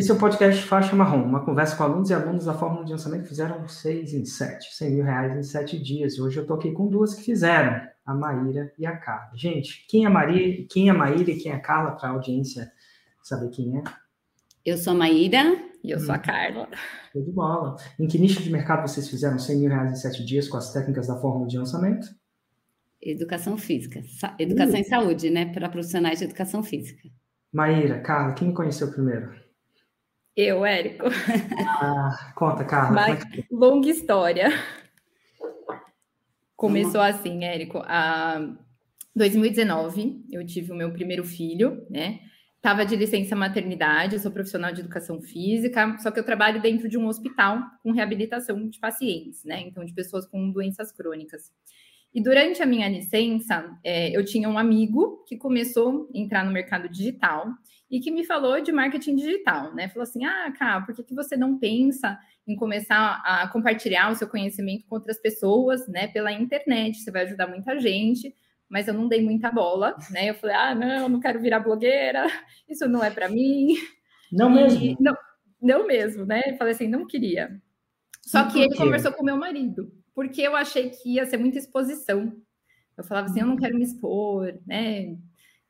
Esse é o podcast Faixa Marrom, uma conversa com alunos e alunos da Fórmula de Lançamento que fizeram seis em sete, 100 mil reais em sete dias. Hoje eu tô aqui com duas que fizeram, a Maíra e a Carla. Gente, quem é a Maria, quem é a Maíra e quem é a Carla, para a audiência saber quem é? Eu sou a Maíra e eu hum. sou a hum. Carla. Show de bola. Em que nicho de mercado vocês fizeram 100 mil reais em sete dias com as técnicas da Fórmula de Lançamento? Educação física. Educação uh. e saúde, né? Para profissionais de educação física. Maíra, Carla, quem me conheceu primeiro? Eu, Érico. Ah, conta, Carla. Mas, é longa história. Começou assim, Érico. A 2019, eu tive o meu primeiro filho, né? Tava de licença maternidade, eu sou profissional de educação física, só que eu trabalho dentro de um hospital com reabilitação de pacientes, né? Então, de pessoas com doenças crônicas. E durante a minha licença, é, eu tinha um amigo que começou a entrar no mercado digital e que me falou de marketing digital, né? Falou assim: ah, cara, por que, que você não pensa em começar a compartilhar o seu conhecimento com outras pessoas, né? Pela internet, você vai ajudar muita gente. Mas eu não dei muita bola, né? Eu falei: ah, não, não quero virar blogueira, isso não é para mim. Não e, mesmo? Não, não mesmo, né? Eu falei assim: não queria. Só que ele conversou com meu marido porque eu achei que ia ser muita exposição. Eu falava assim, eu não quero me expor, né?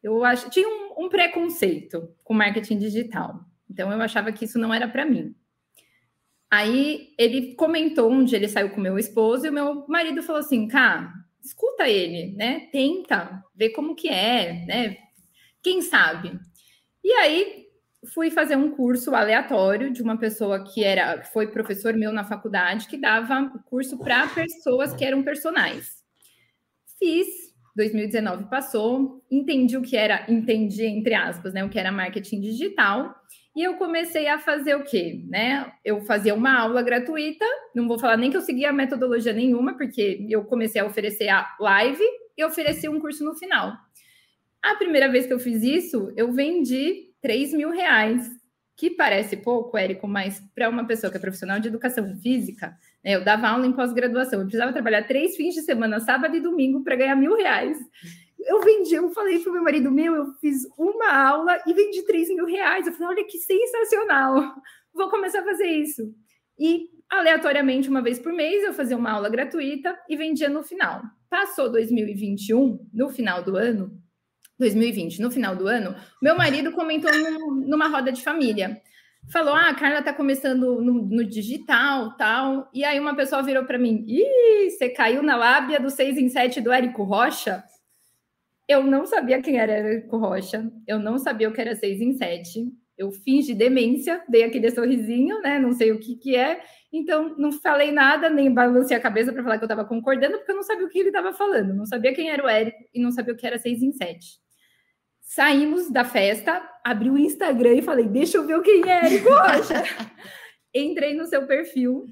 Eu acho tinha um, um preconceito com marketing digital. Então eu achava que isso não era para mim. Aí ele comentou onde ele saiu com meu esposo e o meu marido falou assim, cara, escuta ele, né? Tenta ver como que é, né? Quem sabe? E aí fui fazer um curso aleatório de uma pessoa que era foi professor meu na faculdade que dava curso para pessoas que eram personagens. Fiz, 2019 passou, entendi o que era, entendi entre aspas, né, o que era marketing digital, e eu comecei a fazer o quê, né? Eu fazia uma aula gratuita, não vou falar nem que eu seguia metodologia nenhuma, porque eu comecei a oferecer a live e ofereci um curso no final. A primeira vez que eu fiz isso, eu vendi 3 mil reais, que parece pouco, Érico, mas para uma pessoa que é profissional de educação física, eu dava aula em pós-graduação, eu precisava trabalhar três fins de semana, sábado e domingo, para ganhar mil reais. Eu vendi, eu falei para o meu marido, meu, eu fiz uma aula e vendi 3 mil reais. Eu falei, olha que sensacional, vou começar a fazer isso. E aleatoriamente, uma vez por mês, eu fazia uma aula gratuita e vendia no final. Passou 2021, no final do ano, 2020, no final do ano, meu marido comentou num, numa roda de família. Falou: Ah, a Carla tá começando no, no digital tal. E aí uma pessoa virou para mim: Ih, você caiu na lábia do 6 em 7 do Érico Rocha? Eu não sabia quem era Érico Rocha, eu não sabia o que era 6 em 7. Eu fingi demência, dei aquele sorrisinho, né? Não sei o que, que é. Então, não falei nada, nem balancei a cabeça para falar que eu estava concordando, porque eu não sabia o que ele estava falando. Não sabia quem era o Érico e não sabia o que era 6 em 7. Saímos da festa, abri o Instagram e falei: Deixa eu ver quem é Érico Rocha. Entrei no seu perfil.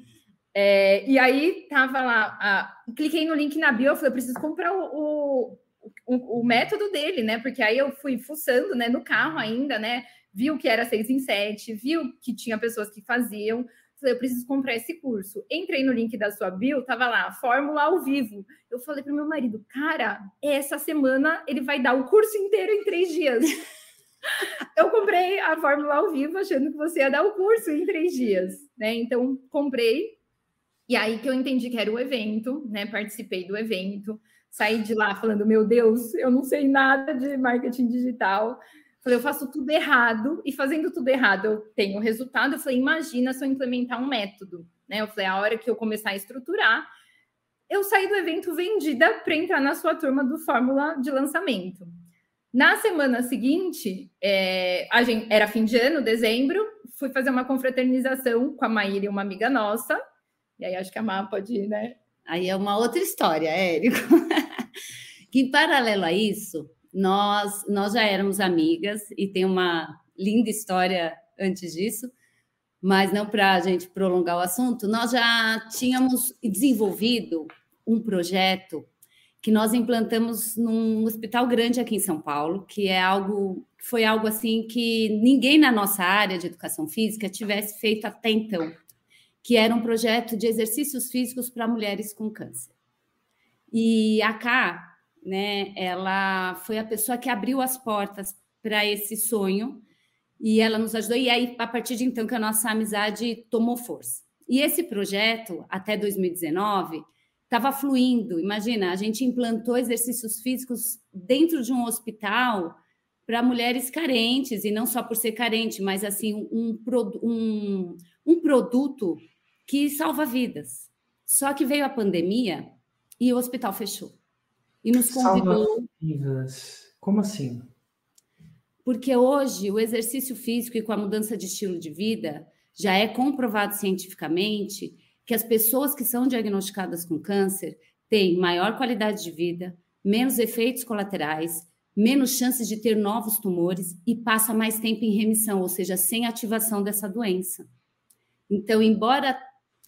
É, e aí tava lá, a, cliquei no link na bio, eu falei, eu preciso comprar o, o, o, método dele, né? Porque aí eu fui fuçando né, no carro ainda, né? Viu que era seis em sete, viu que tinha pessoas que faziam. Eu preciso comprar esse curso. Entrei no link da sua bio, tava lá, Fórmula ao vivo. Eu falei para meu marido, cara, essa semana ele vai dar o curso inteiro em três dias. eu comprei a Fórmula ao vivo achando que você ia dar o curso em três dias, né? Então, comprei. E aí que eu entendi que era o evento, né? Participei do evento. Saí de lá falando, meu Deus, eu não sei nada de marketing digital Falei, eu faço tudo errado, e fazendo tudo errado eu tenho resultado. Eu falei, imagina se eu implementar um método. Né? Eu falei, a hora que eu começar a estruturar, eu saí do evento vendida para entrar na sua turma do Fórmula de lançamento. Na semana seguinte, é, gente, era fim de ano, dezembro, fui fazer uma confraternização com a Maíra e uma amiga nossa. E aí acho que a Má pode ir, né? Aí é uma outra história, Érico. que em paralelo a isso, nós, nós já éramos amigas e tem uma linda história antes disso, mas não para a gente prolongar o assunto, nós já tínhamos desenvolvido um projeto que nós implantamos num hospital grande aqui em São Paulo, que é algo foi algo assim que ninguém na nossa área de educação física tivesse feito até então, que era um projeto de exercícios físicos para mulheres com câncer. E a Cá né, ela foi a pessoa que abriu as portas para esse sonho E ela nos ajudou, e aí, a partir de então, que a nossa amizade tomou força. E esse projeto, até 2019, estava fluindo. Imagina, a gente implantou exercícios físicos dentro de um hospital para mulheres carentes, e não só por ser carente, mas assim, um, um, um produto que salva vidas. Só que veio a pandemia e o hospital fechou. E nos convidou. Salva vidas. Como assim? Porque hoje o exercício físico e com a mudança de estilo de vida já é comprovado cientificamente que as pessoas que são diagnosticadas com câncer têm maior qualidade de vida, menos efeitos colaterais, menos chances de ter novos tumores e passa mais tempo em remissão, ou seja, sem ativação dessa doença. Então, embora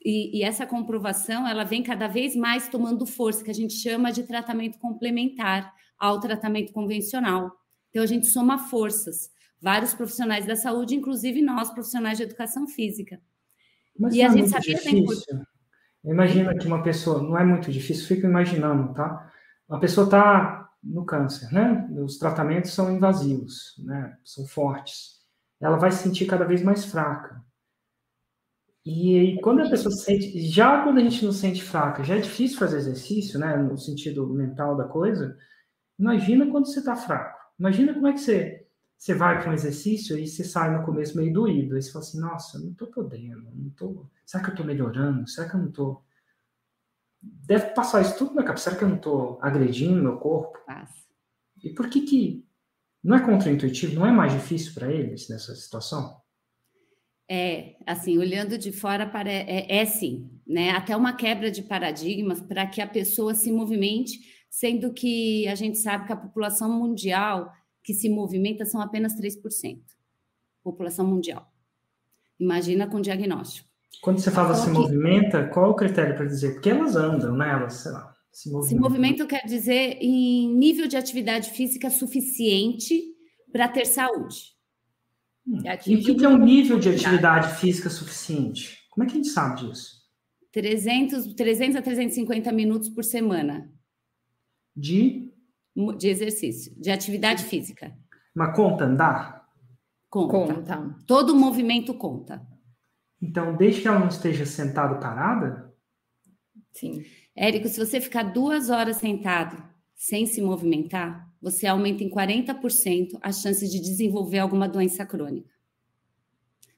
e, e, essa comprovação ela vem cada vez mais tomando força, que a gente chama de tratamento complementar ao tratamento convencional. Então, a gente soma forças, vários profissionais da saúde, inclusive nós, profissionais de educação física. Mas e a é gente sabia difícil. Imagina que uma pessoa, não é muito difícil, fico imaginando, tá? Uma pessoa está no câncer, né? Os tratamentos são invasivos, né? São fortes. Ela vai se sentir cada vez mais fraca. E, e quando a pessoa se sente, já quando a gente não se sente fraca, já é difícil fazer exercício, né? No sentido mental da coisa. Imagina quando você está fraco. Imagina como é que você você vai para um exercício e você sai no começo meio doído. Aí você fala assim, nossa, não estou podendo, não tô... Será que eu estou melhorando? Será que eu não estou... Deve passar isso tudo na cabeça. Será que eu não estou agredindo meu corpo? Passa. E por que que... Não é contraintuitivo? Não é mais difícil para eles nessa situação? É, assim, olhando de fora, para, é, é sim, né? Até uma quebra de paradigmas para que a pessoa se movimente, sendo que a gente sabe que a população mundial que se movimenta são apenas 3%, população mundial. Imagina com diagnóstico. Quando você fala se que... movimenta, qual o critério para dizer? Porque elas andam, né? Elas, sei lá, se movimentam. Se movimento quer dizer em nível de atividade física suficiente para ter saúde. Hum. E o que, que é um nível de atividade física suficiente? Como é que a gente sabe disso? 300, 300 a 350 minutos por semana. De? de exercício, de atividade física. Mas conta andar? Conta. conta. Todo movimento conta. Então, desde que ela não esteja sentada parada? Sim. Érico, se você ficar duas horas sentado sem se movimentar, você aumenta em 40% as chances de desenvolver alguma doença crônica.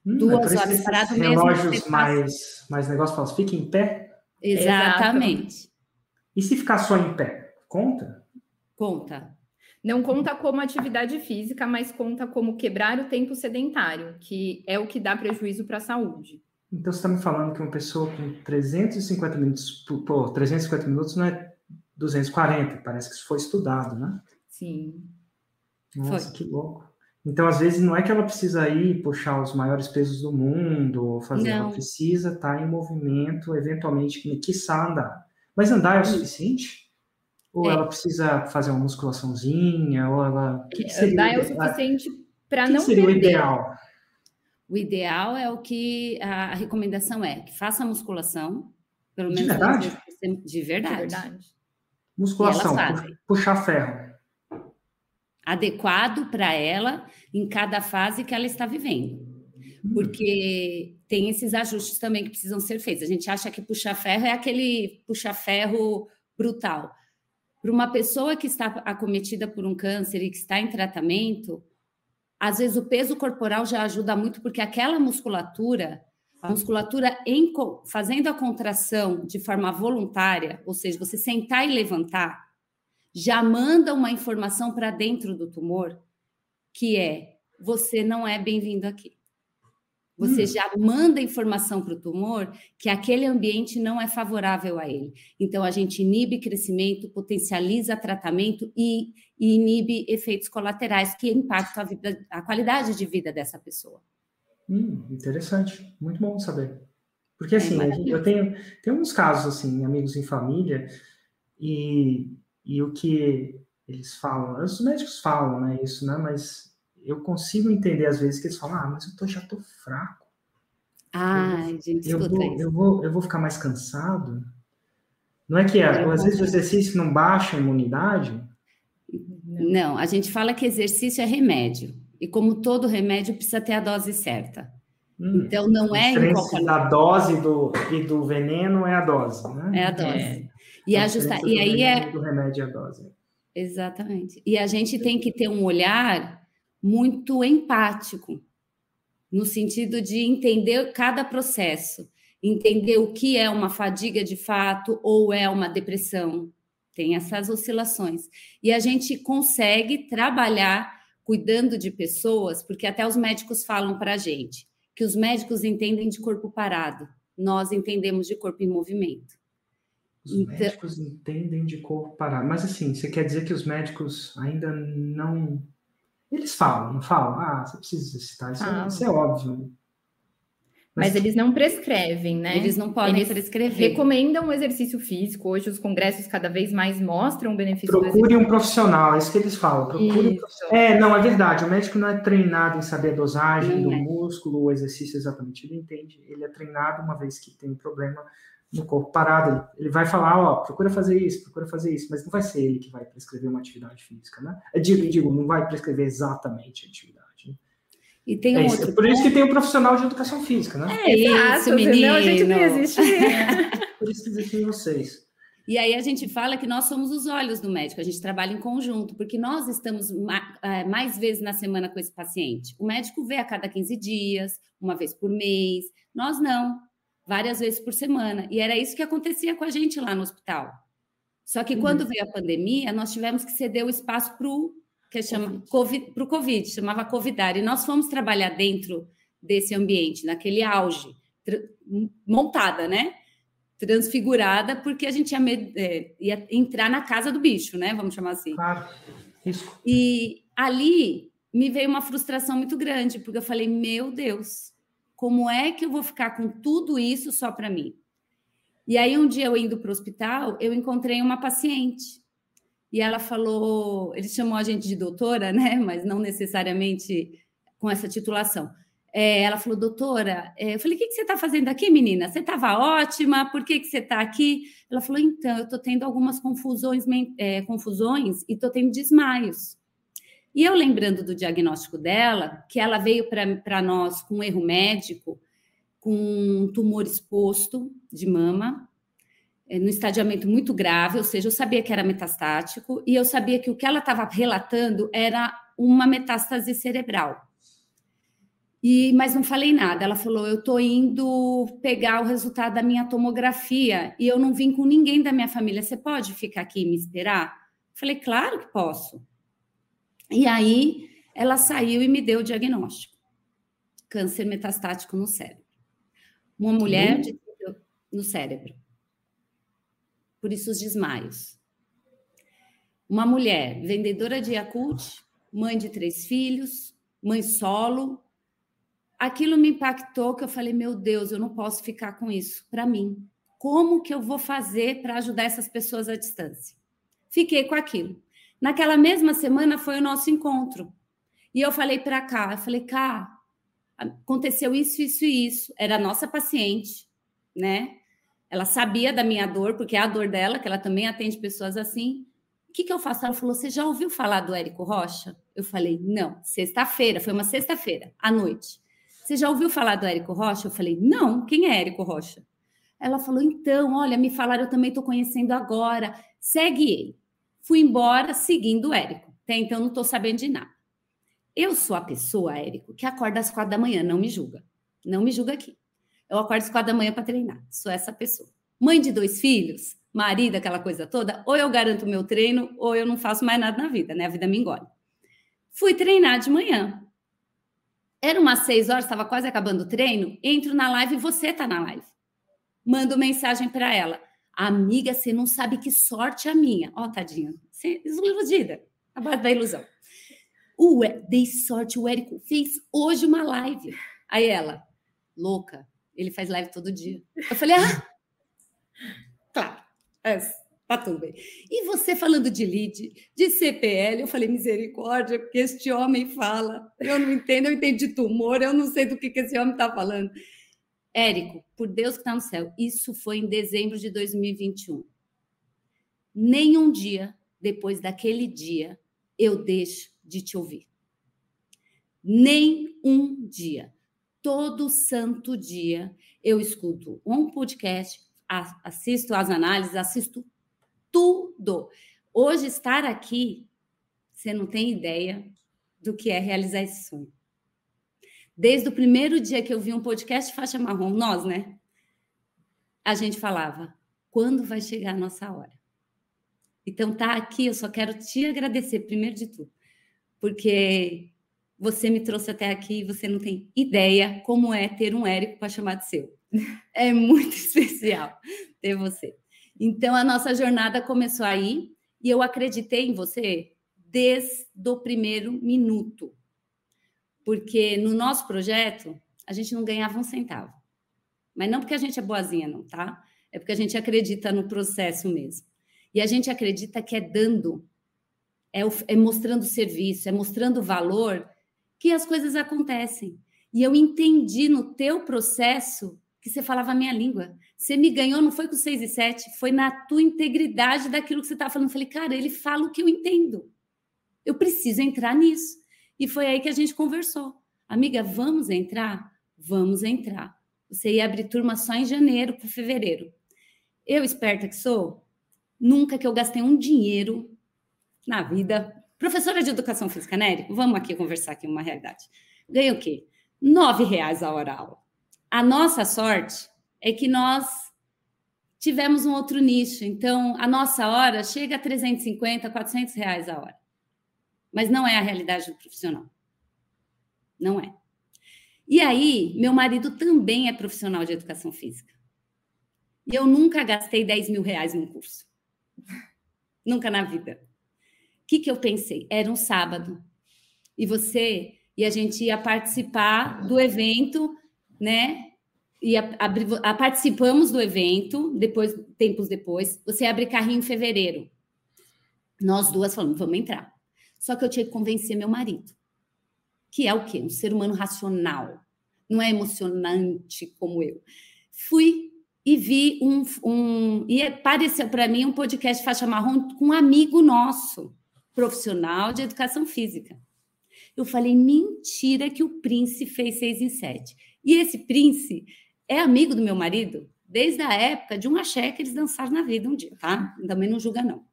Hum, duas é horas parado mesmo. Relógios mais, mais negócio fala, fica em pé? Exatamente. E se ficar só em pé, conta? Conta. Não conta como atividade física, mas conta como quebrar o tempo sedentário, que é o que dá prejuízo para a saúde. Então, você está me falando que uma pessoa com 350 minutos, pô, 350 minutos não é 240, parece que isso foi estudado, né? Sim. Nossa, foi. que louco. Então, às vezes, não é que ela precisa ir puxar os maiores pesos do mundo, ou fazer, não. ela precisa estar tá em movimento, eventualmente, que quiçá andar. Mas andar é o suficiente? Ou é. ela precisa fazer uma musculaçãozinha, ou ela. Que que seria, Andar é o suficiente para não seria perder. o ideal? O ideal é o que a, a, recomendação é que faça musculação, pelo menos de verdade. De verdade. De verdade. Musculação, puxar ferro. Adequado para ela em cada fase que ela está vivendo. Hum. Porque tem esses ajustes também que precisam ser feitos. A gente acha que puxar ferro é aquele puxar ferro brutal para uma pessoa que está acometida por um câncer e que está em tratamento, às vezes o peso corporal já ajuda muito, porque aquela musculatura, a musculatura em, fazendo a contração de forma voluntária, ou seja, você sentar e levantar, já manda uma informação para dentro do tumor, que é: você não é bem-vindo aqui. Você hum. já manda informação para o tumor que aquele ambiente não é favorável a ele. Então, a gente inibe crescimento, potencializa tratamento e, e inibe efeitos colaterais que impactam a, vida, a, qualidade de vida dessa pessoa. Hum, interessante, muito bom saber. Porque, assim, é eu tenho, tenho uns casos, assim, amigos em família, e, e o que eles falam, os médicos falam, né, isso, né, mas eu consigo entender às vezes que eles falam, ah, mas eu tô, já tô fraco. Ah, eu, gente, eu vou, isso. eu vou, eu vou ficar mais cansado. Não é que é, às vezes o exercício não baixa a imunidade? Não, a gente fala que exercício é remédio. E como todo remédio, precisa ter a dose certa. Hum, então, não é em qualquer da dose do, e do veneno é a dose, né? É a dose. É. E, ajustar, e aí é. Do remédio é a dose. Exatamente. E a gente tem que ter um olhar muito empático, no sentido de entender cada processo, entender o que é uma fadiga de fato ou é uma depressão. Tem essas oscilações. E a gente consegue trabalhar cuidando de pessoas, porque até os médicos falam para a gente que os médicos entendem de corpo parado, nós entendemos de corpo em movimento. Os então, médicos entendem de corpo parado. Mas assim, você quer dizer que os médicos ainda não. Eles falam, não falam? Ah, você precisa exercitar. Isso, ah. é, isso é óbvio. Mas, eles não prescrevem, né? Eles não podem eles prescrever. Recomendam o exercício físico. Hoje os congressos cada vez mais mostram o benefício Procure um profissional, é isso que eles falam. Procure um profissional. É, não, é verdade. O médico não é treinado em saber a dosagem do é. músculo, o exercício exatamente. Ele entende. Ele é treinado uma vez que tem um problema no corpo parado. Ele, vai falar, ó, procura fazer isso, procura fazer isso, mas não vai ser ele que vai prescrever uma atividade física, né? Eu digo, digo não vai prescrever exatamente a atividade. E tem um é, outro é por isso que tem um profissional de educação física, né? É isso, menino. a gente não existe. por isso que existem vocês. E aí a gente fala que nós somos os olhos do médico, a gente trabalha em conjunto, porque nós estamos é, mais vezes na semana com esse paciente. O médico vê a cada 15 dias, uma vez por mês, nós não, várias vezes por semana. E era isso que acontecia com a gente lá no hospital. Só que quando uhum. veio a pandemia, nós tivemos que ceder o espaço para o que chama COVID, para o Covid, chamava Covidar, e nós fomos trabalhar dentro desse ambiente, naquele auge, montada, né? Transfigurada, porque a gente ia, é, ia, entrar na casa do bicho, né? Vamos chamar assim. Claro, isso. E ali me veio uma frustração muito grande, porque eu falei, meu Deus, como é que eu vou ficar com tudo isso só para mim? E aí, um dia eu indo para o hospital, eu encontrei uma paciente e ela falou, ele chamou a gente de doutora, né? Mas não necessariamente com essa titulação. É, ela falou, doutora, é, eu falei, o que, que você está fazendo aqui, menina? Você estava ótima, por que, que você está aqui? Ela falou, então, eu estou tendo algumas confusões, é, confusões e estou tendo desmaios. E eu lembrando do diagnóstico dela, que ela veio para nós com um erro médico, com um tumor exposto de mama, é, no estadiamento muito grave, ou seja, eu sabia que era metastático e eu sabia que o que ela estava relatando era uma metástase cerebral. E, mas não falei nada. Ela falou: eu estou indo pegar o resultado da minha tomografia e eu não vim com ninguém da minha família. Você pode ficar aqui e me esperar? Falei: claro que posso. E aí ela saiu e me deu o diagnóstico: câncer metastático no cérebro. Uma mulher de, no cérebro por isso os desmaios. Uma mulher vendedora de Yakult, mãe de três filhos, mãe solo. Aquilo me impactou que eu falei, meu Deus, eu não posso ficar com isso para mim. Como que eu vou fazer para ajudar essas pessoas à distância? Fiquei com aquilo. Naquela mesma semana foi o nosso encontro. E eu falei para cá, eu falei, cá, aconteceu isso, isso e isso. Era a nossa paciente, né? Ela sabia da minha dor, porque é a dor dela, que ela também atende pessoas assim. O que, que eu faço? Ela falou: Você já ouviu falar do Érico Rocha? Eu falei: Não, sexta-feira, foi uma sexta-feira, à noite. Você já ouviu falar do Érico Rocha? Eu falei: Não, quem é Érico Rocha? Ela falou: Então, olha, me falaram, eu também estou conhecendo agora. Segue ele. Fui embora seguindo o Érico. Até então, não estou sabendo de nada. Eu sou a pessoa, Érico, que acorda às quatro da manhã, não me julga. Não me julga aqui. Eu acordo às quatro da manhã para treinar. Sou essa pessoa. Mãe de dois filhos, marido, aquela coisa toda, ou eu garanto o meu treino, ou eu não faço mais nada na vida, né? A vida me engole. Fui treinar de manhã. Era umas seis horas, estava quase acabando o treino. Entro na live e você está na live. Mando mensagem para ela. Amiga, você não sabe que sorte a minha. Ó, oh, tadinha. Você iludida. A base da ilusão. Ué, dei sorte, o Érico fez hoje uma live. Aí ela, louca, ele faz live todo dia. Eu falei, ah, claro, é, tá tudo bem. E você falando de lead, de CPL, eu falei, misericórdia, porque este homem fala, eu não entendo, eu entendo de tumor, eu não sei do que, que esse homem está falando. Érico, por Deus que está no céu, isso foi em dezembro de 2021. Nenhum dia depois daquele dia eu deixo de te ouvir. Nem um dia. Todo santo dia eu escuto um podcast, assisto as análises, assisto tudo. Hoje, estar aqui, você não tem ideia do que é realizar esse sonho. Desde o primeiro dia que eu vi um podcast faixa marrom, nós, né? A gente falava, quando vai chegar a nossa hora? Então, tá aqui, eu só quero te agradecer, primeiro de tudo, porque você me trouxe até aqui e você não tem ideia como é ter um Érico para chamar de seu. É muito especial ter você. Então, a nossa jornada começou aí e eu acreditei em você desde o primeiro minuto. Porque no nosso projeto, a gente não ganhava um centavo. Mas não porque a gente é boazinha, não, tá? É porque a gente acredita no processo mesmo. E a gente acredita que é dando, é, é mostrando serviço, é mostrando valor que as coisas acontecem. E eu entendi no teu processo que você falava a minha língua. Você me ganhou, não foi com 6 e 7, foi na tua integridade daquilo que você estava falando. Eu falei, cara, ele fala o que eu entendo. Eu preciso entrar nisso. E foi aí que a gente conversou. Amiga, vamos entrar? Vamos entrar. Você ia abrir turma só em janeiro para fevereiro. Eu, esperta que sou, nunca que eu gastei um dinheiro na vida. Professora de educação física, né, Vamos aqui conversar aqui uma realidade. Ganhei o quê? Nove reais a hora aula. A nossa sorte é que nós tivemos um outro nicho. Então, a nossa hora chega a 350, 400 reais a hora. Mas não é a realidade do profissional. Não é. E aí, meu marido também é profissional de educação física. E eu nunca gastei 10 mil reais num curso. nunca na vida. O que, que eu pensei? Era um sábado. E você e a gente ia participar do evento né? E a, a, a, participamos do evento, depois, tempos depois. Você abre carrinho em fevereiro. Nós duas falamos, vamos entrar. Só que eu tinha que convencer meu marido, que é o quê? Um ser humano racional, não é emocionante como eu. Fui e vi um. um e apareceu para mim um podcast faixa marrom com um amigo nosso, profissional de educação física. Eu falei, mentira que o Prince fez seis em sete. E esse Prince é amigo do meu marido desde a época de um axé que eles dançaram na vida um dia, tá? Também não julga, não.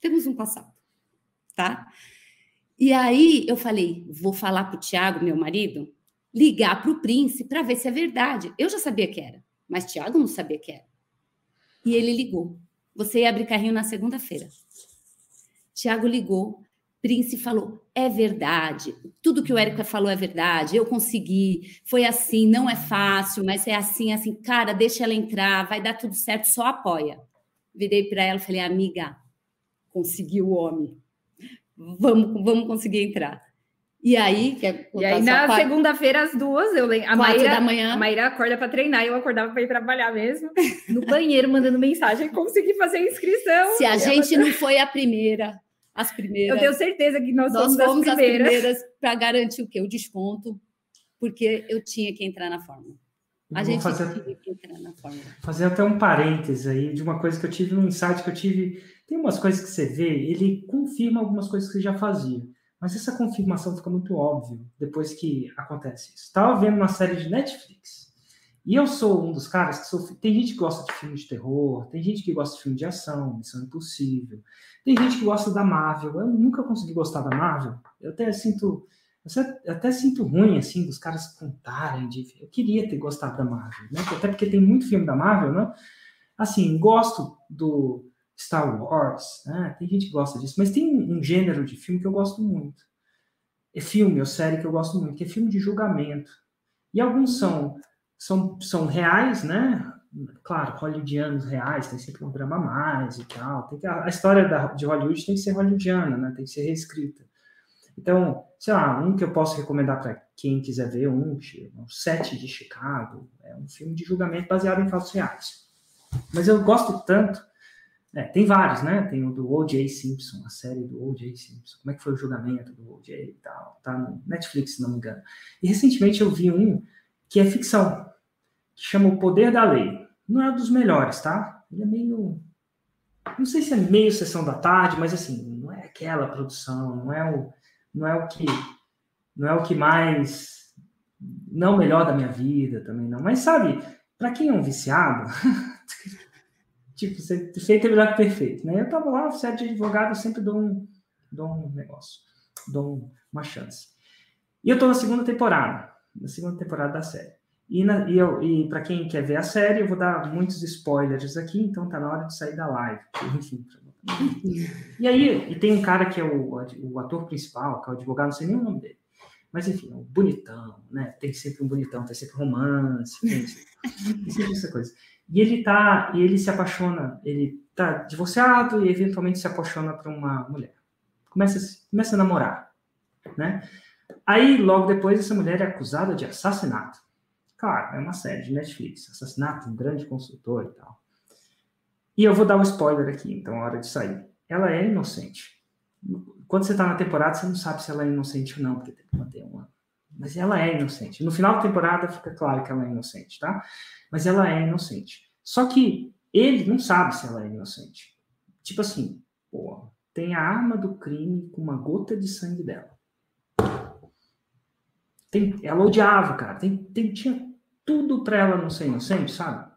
Temos um passado, tá? E aí eu falei, vou falar para o Tiago, meu marido, ligar para o Prince para ver se é verdade. Eu já sabia que era, mas Tiago não sabia que era. E ele ligou. Você ia abrir carrinho na segunda-feira. Tiago ligou. Prince falou: é verdade, tudo que o Érica falou é verdade, eu consegui, foi assim, não é fácil, mas é assim, assim, cara, deixa ela entrar, vai dar tudo certo, só apoia. Virei para ela e falei: amiga, conseguiu o homem, vamos, vamos conseguir entrar. E aí, e aí na segunda-feira, às duas, eu lembro. A Maíra, da manhã. A Maíra acorda para treinar, eu acordava para ir trabalhar mesmo. No banheiro, mandando mensagem, consegui fazer a inscrição. Se a gente ela... não foi a primeira, as primeiras. Eu tenho certeza que nós, nós fomos, as primeiras. primeiras para garantir o quê? O desconto, porque eu tinha que entrar na fórmula. A gente fazer, tinha que entrar na fórmula. Fazer até um parêntese aí de uma coisa que eu tive, um insight que eu tive. Tem umas coisas que você vê, ele confirma algumas coisas que você já fazia. Mas essa confirmação fica muito óbvia depois que acontece isso. Estava vendo uma série de Netflix e eu sou um dos caras que sou. Tem gente que gosta de filme de terror, tem gente que gosta de filme de ação, Missão Impossível. Tem gente que gosta da Marvel. Eu nunca consegui gostar da Marvel. Eu até sinto. Eu até sinto ruim, assim, dos caras contarem de. Eu queria ter gostado da Marvel, né? Até porque tem muito filme da Marvel, né? Assim, gosto do Star Wars, né? Tem gente que gosta disso, mas tem um gênero de filme que eu gosto muito. É filme ou série que eu gosto muito, que é filme de julgamento. E alguns são são, são reais, né? Claro, hollywoodianos reais, tem sempre um drama a mais e tal. Tem que, a, a história da, de Hollywood tem que ser hollywoodiana, né? Tem que ser reescrita. Então, sei lá, um que eu posso recomendar para quem quiser ver, um, um Sete de Chicago, é um filme de julgamento baseado em fatos reais. Mas eu gosto tanto, é, tem vários, né? Tem o do O.J. Simpson, a série do O.J. Simpson, como é que foi o julgamento do O.J. e tal, tá no Netflix, se não me engano. E recentemente eu vi um que é ficção, que chama O Poder da Lei. Não é dos melhores, tá? Ele é meio. Não sei se é meio sessão da tarde, mas assim, não é aquela produção, não é o, não é o que não é o que mais, não melhor da minha vida também não, mas sabe, para quem é um viciado, tipo, feito é melhor que perfeito, né? Eu tava lá, oficial de advogado, eu sempre dou um, dou um negócio, dou uma chance. E eu tô na segunda temporada, na segunda temporada da série. E, e, e para quem quer ver a série, eu vou dar muitos spoilers aqui, então tá na hora de sair da live. Enfim. E aí, e tem um cara que é o, o ator principal, que é o advogado, não sei nem o nome dele. Mas enfim, é um bonitão, né? Tem sempre um bonitão, tem sempre romance, tem sempre essa coisa. E ele tá, e ele se apaixona, ele tá divorciado e eventualmente se apaixona por uma mulher. Começa, começa a namorar, né? Aí, logo depois, essa mulher é acusada de assassinato. Claro, é uma série de Netflix, assassinato, um grande consultor e tal. E eu vou dar um spoiler aqui, então, a hora de sair. Ela é inocente. Quando você está na temporada, você não sabe se ela é inocente ou não, porque tem que manter uma. Mas ela é inocente. No final da temporada fica claro que ela é inocente, tá? Mas ela é inocente. Só que ele não sabe se ela é inocente. Tipo assim, pô, tem a arma do crime com uma gota de sangue dela. Tem, ela odiava, cara. Tem, tem, tinha tudo para ela não ser inocente, sabe?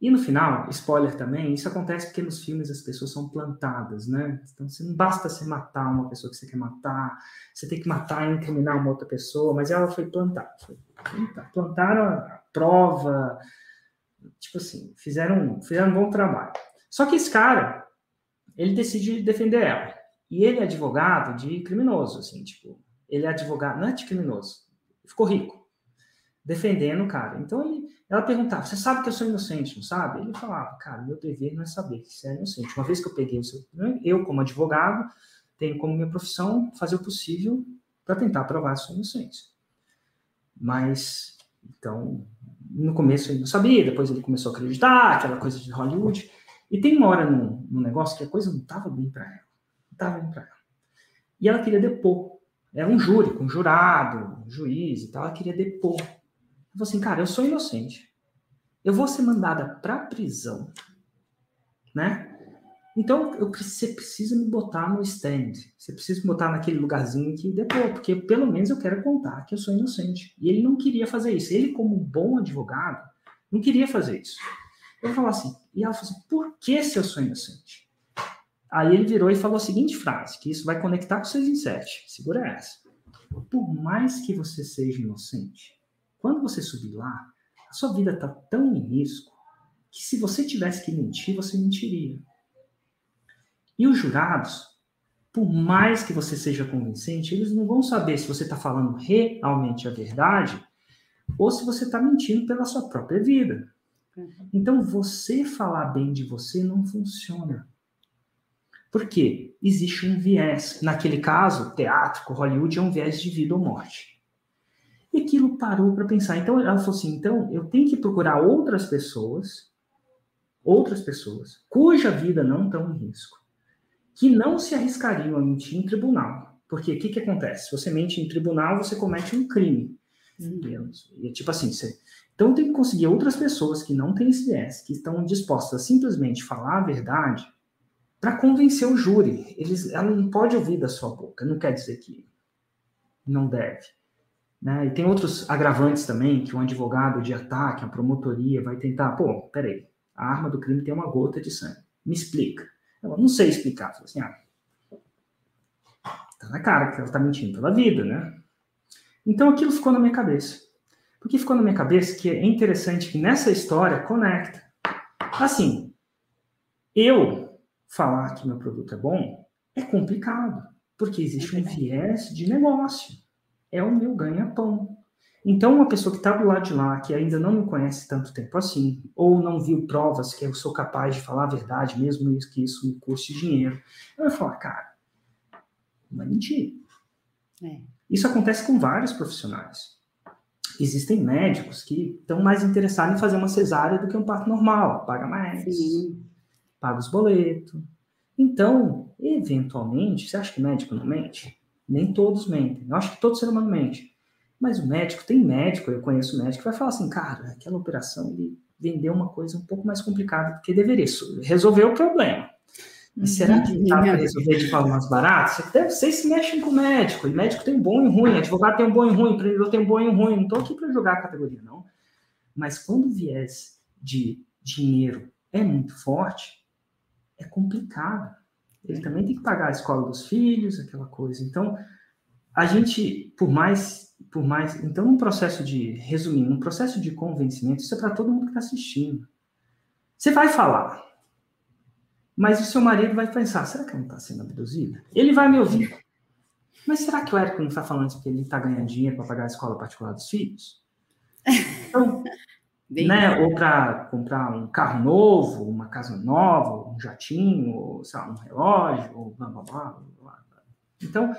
E no final, spoiler também, isso acontece porque nos filmes as pessoas são plantadas, né? Então, você não basta você matar uma pessoa que você quer matar, você tem que matar e incriminar uma outra pessoa, mas ela foi plantada. Foi plantar. Plantaram a prova, tipo assim, fizeram, fizeram um bom trabalho. Só que esse cara, ele decide defender ela. E ele é advogado de criminoso, assim, tipo, ele é advogado, não é de criminoso, ficou rico defendendo o cara. Então ele, ela perguntava: Você sabe que eu sou inocente, não sabe? Ele falava: Cara, meu dever não é saber que você é inocente. Uma vez que eu peguei o seu. Eu, como advogado, tenho como minha profissão fazer o possível para tentar provar a sua inocência. Mas, então, no começo ele não sabia, depois ele começou a acreditar, aquela coisa de Hollywood. E tem uma hora no, no negócio que a coisa não estava bem para ela. Não estava bem para ela. E ela queria depor. Era um júri, com um jurado, um juiz e tal. Ela queria depor falou assim, cara, eu sou inocente. Eu vou ser mandada para prisão, né? Então, eu, você precisa me botar no stand. Você precisa me botar naquele lugarzinho que depois, porque pelo menos eu quero contar que eu sou inocente. E ele não queria fazer isso. Ele, como um bom advogado, não queria fazer isso. Eu falei assim, e ela falou assim, por que se eu sou inocente? Aí ele virou e falou a seguinte frase, que isso vai conectar com o 6 em 7. Segura essa. Por mais que você seja inocente, quando você subir lá, a sua vida está tão em risco que se você tivesse que mentir, você mentiria. E os jurados, por mais que você seja convincente, eles não vão saber se você está falando realmente a verdade ou se você está mentindo pela sua própria vida. Então, você falar bem de você não funciona. Por quê? Existe um viés. Naquele caso, teatro, Hollywood é um viés de vida ou morte. E aquilo parou para pensar. Então ela falou assim: então eu tenho que procurar outras pessoas, outras pessoas, cuja vida não estão em risco, que não se arriscariam a mentir em tribunal. Porque o que, que acontece? Se você mente em tribunal, você comete um crime. Uhum. E é tipo assim, você... então tem que conseguir outras pessoas que não têm esse viés, que estão dispostas a simplesmente falar a verdade para convencer o júri. Eles, ela não pode ouvir da sua boca, não quer dizer que não deve. Né? E tem outros agravantes também, que um advogado de ataque, a promotoria, vai tentar, pô, peraí, a arma do crime tem uma gota de sangue. Me explica. Eu não sei explicar. Falo assim, ah, tá na cara que ela tá mentindo pela vida, né? Então aquilo ficou na minha cabeça. Porque ficou na minha cabeça que é interessante que nessa história conecta. Assim, eu falar que meu produto é bom é complicado, porque existe um viés de negócio é o meu ganha-pão. Então, uma pessoa que está do lado de lá, que ainda não me conhece tanto tempo assim, ou não viu provas que eu sou capaz de falar a verdade, mesmo que isso me custe dinheiro, ela vai falar, cara, não é mentira. É. Isso acontece com vários profissionais. Existem médicos que estão mais interessados em fazer uma cesárea do que um parto normal, paga mais, Sim. paga os boletos. Então, eventualmente, você acha que médico não mente? Nem todos mentem. Eu acho que todo ser humano mente. Mas o médico, tem médico, eu conheço médico, que vai falar assim, cara, aquela operação ele vendeu uma coisa um pouco mais complicada do que deveria. Resolveu o problema. Mas será que dá para resolver de forma mais barata? Vocês se mexem com o médico, e médico tem bom e ruim, advogado tem bom e ruim, empreendedor tem bom e ruim. Não estou aqui para jogar a categoria, não. Mas quando o viés de dinheiro é muito forte, é complicado. Ele também tem que pagar a escola dos filhos, aquela coisa. Então, a gente, por mais, por mais, então, um processo de, resumindo, um processo de convencimento, isso é para todo mundo que está assistindo. Você vai falar, mas o seu marido vai pensar: será que não está sendo abduzida? Ele vai me ouvir. Mas será que o Érico não está falando isso porque ele está ganhando dinheiro para pagar a escola particular dos filhos? Então, né? Ou para comprar um carro novo, uma casa nova, um jatinho, ou, lá, um relógio, ou blá, blá, blá, blá, blá. Então,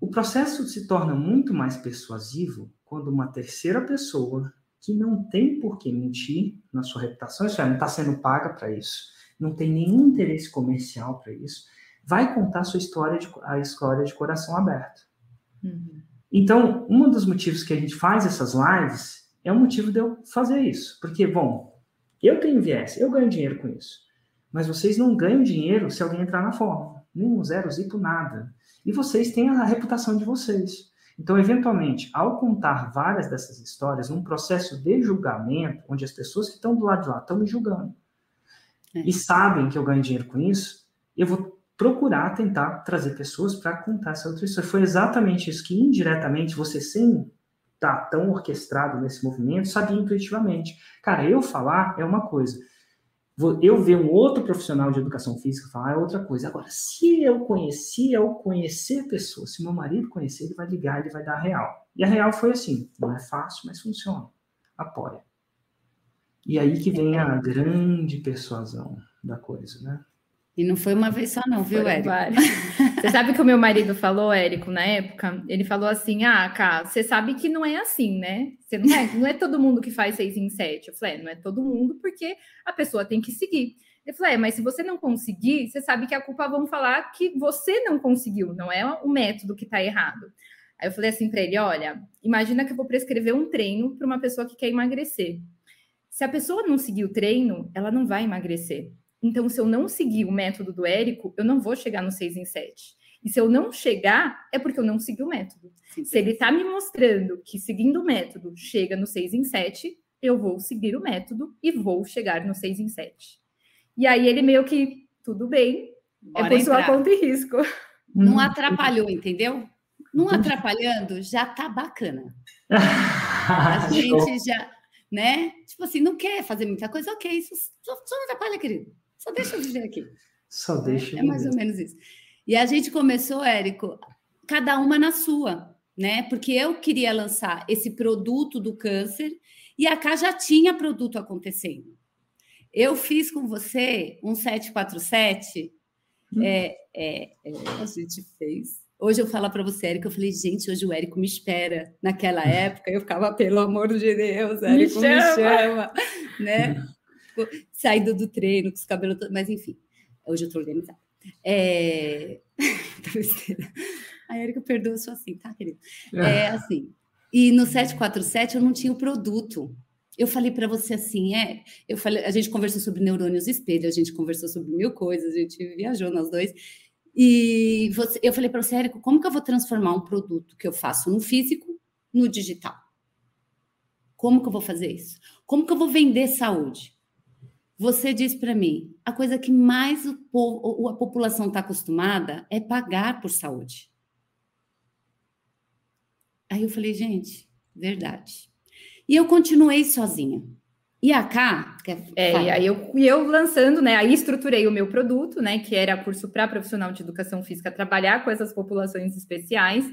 o processo se torna muito mais persuasivo quando uma terceira pessoa que não tem por que mentir na sua reputação, isso é, não está sendo paga para isso, não tem nenhum interesse comercial para isso, vai contar a sua história de, a história de coração aberto. Uhum. Então, um dos motivos que a gente faz essas lives é o motivo de eu fazer isso. Porque, bom, eu tenho viés, eu ganho dinheiro com isso. Mas vocês não ganham dinheiro se alguém entrar na fórmula. Nenhum, zero, zipo, nada. E vocês têm a reputação de vocês. Então, eventualmente, ao contar várias dessas histórias, num processo de julgamento, onde as pessoas que estão do lado de lá estão me julgando, é. e sabem que eu ganho dinheiro com isso, eu vou procurar tentar trazer pessoas para contar essa outra história. Foi exatamente isso que, indiretamente, você sem tá tão orquestrado nesse movimento, sabia intuitivamente. Cara, eu falar é uma coisa. Eu ver um outro profissional de educação física falar é outra coisa. Agora, se eu conhecer, eu conhecer a pessoa, se meu marido conhecer, ele vai ligar, ele vai dar a real. E a real foi assim: não é fácil, mas funciona. Apoia. E aí que vem a grande persuasão da coisa, né? E não foi uma vez só, não, viu, Érico? Você sabe que o meu marido falou, Érico, na época? Ele falou assim: Ah, Cá, você sabe que não é assim, né? Você não, é, não é todo mundo que faz seis em sete. Eu falei: é, Não é todo mundo, porque a pessoa tem que seguir. Ele falou: É, mas se você não conseguir, você sabe que a culpa vão falar que você não conseguiu, não é o método que está errado. Aí eu falei assim para ele: Olha, imagina que eu vou prescrever um treino para uma pessoa que quer emagrecer. Se a pessoa não seguir o treino, ela não vai emagrecer. Então, se eu não seguir o método do Érico, eu não vou chegar no 6 em 7. E se eu não chegar, é porque eu não segui o método. Sim, se ele está me mostrando que seguindo o método chega no 6 em 7, eu vou seguir o método e vou chegar no 6 em 7. E aí ele meio que, tudo bem, é Bora é por entrar. sua conta e risco. Não hum. atrapalhou, entendeu? Não atrapalhando, já tá bacana. A gente já né? Tipo assim, não quer fazer muita coisa, ok, isso só, só não atrapalha, querido. Só deixa eu viver aqui. Só deixa É mais ou menos isso. E a gente começou, Érico, cada uma na sua, né? Porque eu queria lançar esse produto do câncer e a Cá já tinha produto acontecendo. Eu fiz com você um 747, hum. é, é, é, a gente fez Hoje eu falo para você, Érico, eu falei, gente, hoje o Érico me espera. Naquela época eu ficava, pelo amor de Deus, Érico me chama, me chama né? Saindo do treino com os cabelos todos, mas enfim, hoje eu estou organizada. É... a Érica perdoa só assim, tá, querido? É. é assim. E no 747 eu não tinha o produto. Eu falei para você assim, é, eu falei, a gente conversou sobre neurônios espelho, a gente conversou sobre mil coisas, a gente viajou nós dois. E você, eu falei para você, Érico, como que eu vou transformar um produto que eu faço no físico no digital? Como que eu vou fazer isso? Como que eu vou vender saúde? Você disse para mim, a coisa que mais o povo, a população está acostumada é pagar por saúde. Aí eu falei, gente, verdade. E eu continuei sozinha. E a K, é, e aí eu, e eu lançando, né? Aí estruturei o meu produto, né? Que era curso para profissional de educação física trabalhar com essas populações especiais.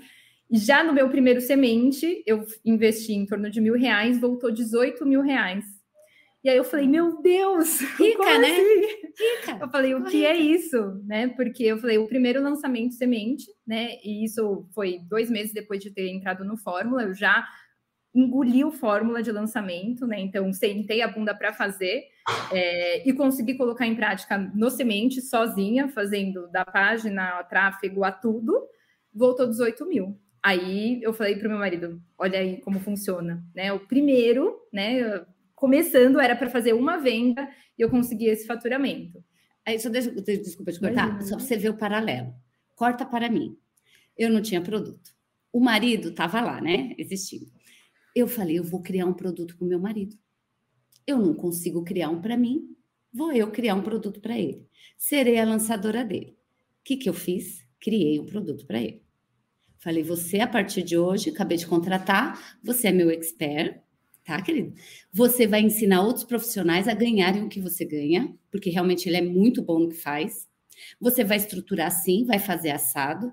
E já no meu primeiro semente, eu investi em torno de mil reais, voltou 18 mil reais. E aí eu falei, meu Deus! Rica, né? Assim? Rica. Eu falei, o que é isso? Né? Porque eu falei, o primeiro lançamento semente, né? E isso foi dois meses depois de ter entrado no Fórmula, eu já engoliu fórmula de lançamento, né? Então, sentei a bunda para fazer é, e consegui colocar em prática no semente, sozinha, fazendo da página ao tráfego a tudo, voltou 18 mil. Aí eu falei para o meu marido: olha aí como funciona, né? O primeiro, né? Começando era para fazer uma venda e eu consegui esse faturamento. Aí, só deixa, desculpa te cortar, só para você ver o paralelo. Corta para mim. Eu não tinha produto. O marido estava lá, né? Existindo. Eu falei, eu vou criar um produto para o meu marido. Eu não consigo criar um para mim, vou eu criar um produto para ele. Serei a lançadora dele. O que, que eu fiz? Criei um produto para ele. Falei, você, a partir de hoje, acabei de contratar, você é meu expert, tá, querido? Você vai ensinar outros profissionais a ganharem o que você ganha, porque realmente ele é muito bom no que faz. Você vai estruturar assim, vai fazer assado,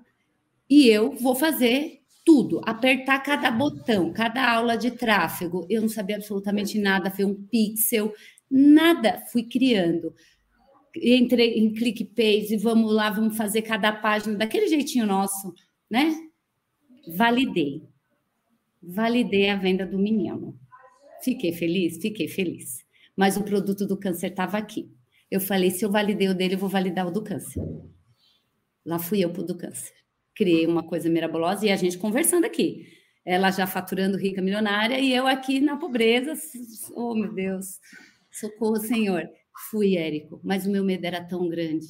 e eu vou fazer tudo, apertar cada botão, cada aula de tráfego. Eu não sabia absolutamente nada, foi um pixel, nada, fui criando. Entrei em ClickPage, vamos lá, vamos fazer cada página daquele jeitinho nosso, né? Validei. Validei a venda do menino. Fiquei feliz? Fiquei feliz. Mas o produto do câncer estava aqui. Eu falei: se eu validei o dele, eu vou validar o do câncer. Lá fui eu para o do câncer. Criei uma coisa mirabulosa e a gente conversando aqui. Ela já faturando rica milionária e eu aqui na pobreza. Oh, meu Deus. Socorro, Senhor. Fui, Érico, mas o meu medo era tão grande.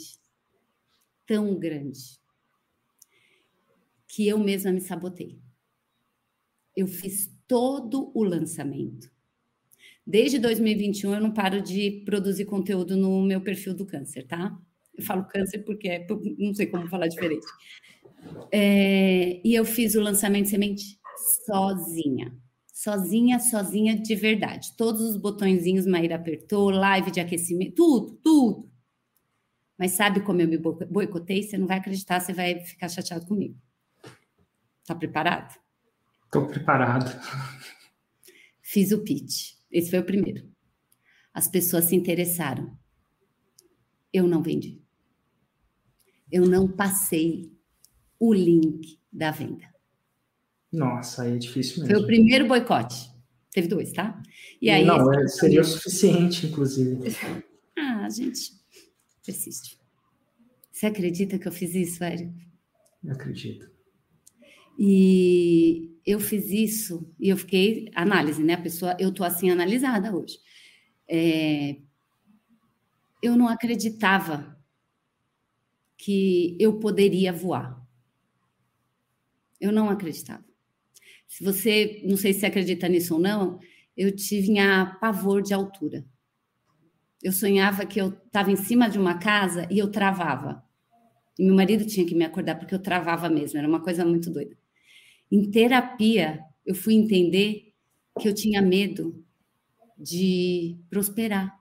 Tão grande que eu mesma me sabotei. Eu fiz todo o lançamento. Desde 2021 eu não paro de produzir conteúdo no meu perfil do câncer, tá? Eu falo câncer porque é, não sei como falar diferente. É, e eu fiz o lançamento de semente sozinha. Sozinha, sozinha de verdade. Todos os botõezinhos Maíra apertou, live de aquecimento, tudo, tudo. Mas sabe como eu me boicotei? Você não vai acreditar, você vai ficar chateado comigo. Está preparado? Estou preparado. Fiz o pitch. Esse foi o primeiro. As pessoas se interessaram. Eu não vendi. Eu não passei o link da venda. Nossa, aí é difícil mesmo. Foi o primeiro boicote. Teve dois, tá? E aí, não, é, seria o suficiente, inclusive. Ah, gente, persiste. Você acredita que eu fiz isso, Érico? Eu acredito. E eu fiz isso e eu fiquei análise, né? A pessoa, eu tô assim analisada hoje. É, eu não acreditava que eu poderia voar. Eu não acreditava. Se você, não sei se acredita nisso ou não, eu tinha pavor de altura. Eu sonhava que eu estava em cima de uma casa e eu travava. E meu marido tinha que me acordar porque eu travava mesmo, era uma coisa muito doida. Em terapia, eu fui entender que eu tinha medo de prosperar,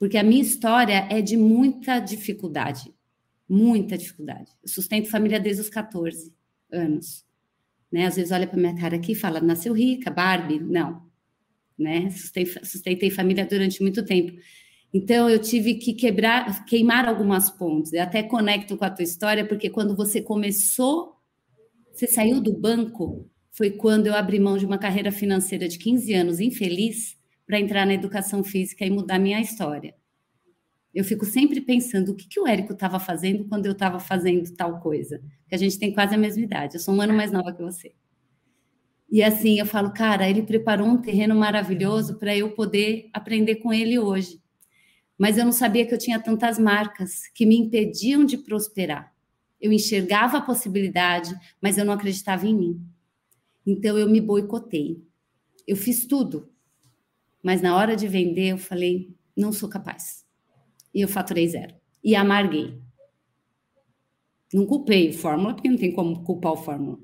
porque a minha história é de muita dificuldade, muita dificuldade. Eu sustento família desde os 14 anos. Né? Às vezes olha para minha cara aqui e fala, nasceu rica, Barbie. Não. Né? Sustentei, sustentei família durante muito tempo. Então, eu tive que quebrar, queimar algumas pontes. Eu até conecto com a tua história, porque quando você começou você saiu do banco foi quando eu abri mão de uma carreira financeira de 15 anos infeliz para entrar na educação física e mudar minha história. Eu fico sempre pensando o que, que o Érico estava fazendo quando eu estava fazendo tal coisa. Que a gente tem quase a mesma idade. Eu sou um ano mais nova que você. E assim, eu falo, cara, ele preparou um terreno maravilhoso para eu poder aprender com ele hoje. Mas eu não sabia que eu tinha tantas marcas que me impediam de prosperar. Eu enxergava a possibilidade, mas eu não acreditava em mim. Então eu me boicotei. Eu fiz tudo. Mas na hora de vender, eu falei, não sou capaz. E eu faturei zero. E amarguei. Não culpei o Fórmula, porque não tem como culpar o Fórmula.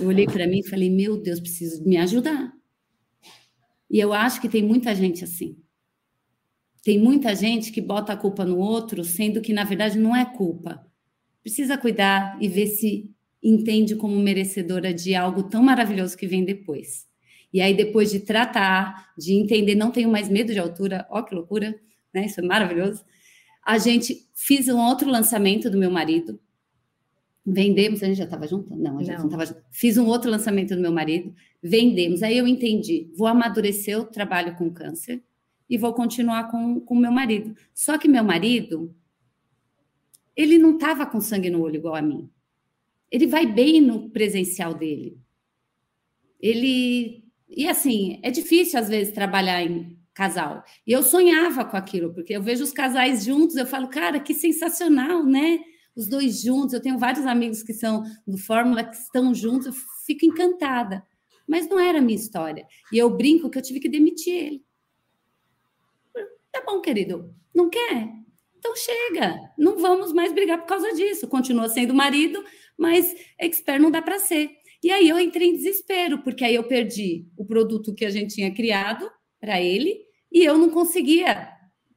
Eu olhei para mim e falei, meu Deus, preciso me ajudar. E eu acho que tem muita gente assim. Tem muita gente que bota a culpa no outro, sendo que na verdade não é culpa precisa cuidar e ver se entende como merecedora de algo tão maravilhoso que vem depois. E aí, depois de tratar, de entender, não tenho mais medo de altura, ó que loucura, né? Isso é maravilhoso. A gente fiz um outro lançamento do meu marido. Vendemos, a gente já estava junto? Não, a gente não estava junto. Fiz um outro lançamento do meu marido, vendemos. Aí eu entendi, vou amadurecer o trabalho com câncer e vou continuar com o meu marido. Só que meu marido, ele não estava com sangue no olho igual a mim. Ele vai bem no presencial dele. Ele. E assim, é difícil às vezes trabalhar em casal. E eu sonhava com aquilo, porque eu vejo os casais juntos, eu falo, cara, que sensacional, né? Os dois juntos. Eu tenho vários amigos que são do Fórmula que estão juntos, eu fico encantada. Mas não era a minha história. E eu brinco que eu tive que demitir ele. Tá bom, querido, não quer? Então chega, não vamos mais brigar por causa disso. Continua sendo marido, mas expert não dá para ser. E aí eu entrei em desespero, porque aí eu perdi o produto que a gente tinha criado para ele e eu não conseguia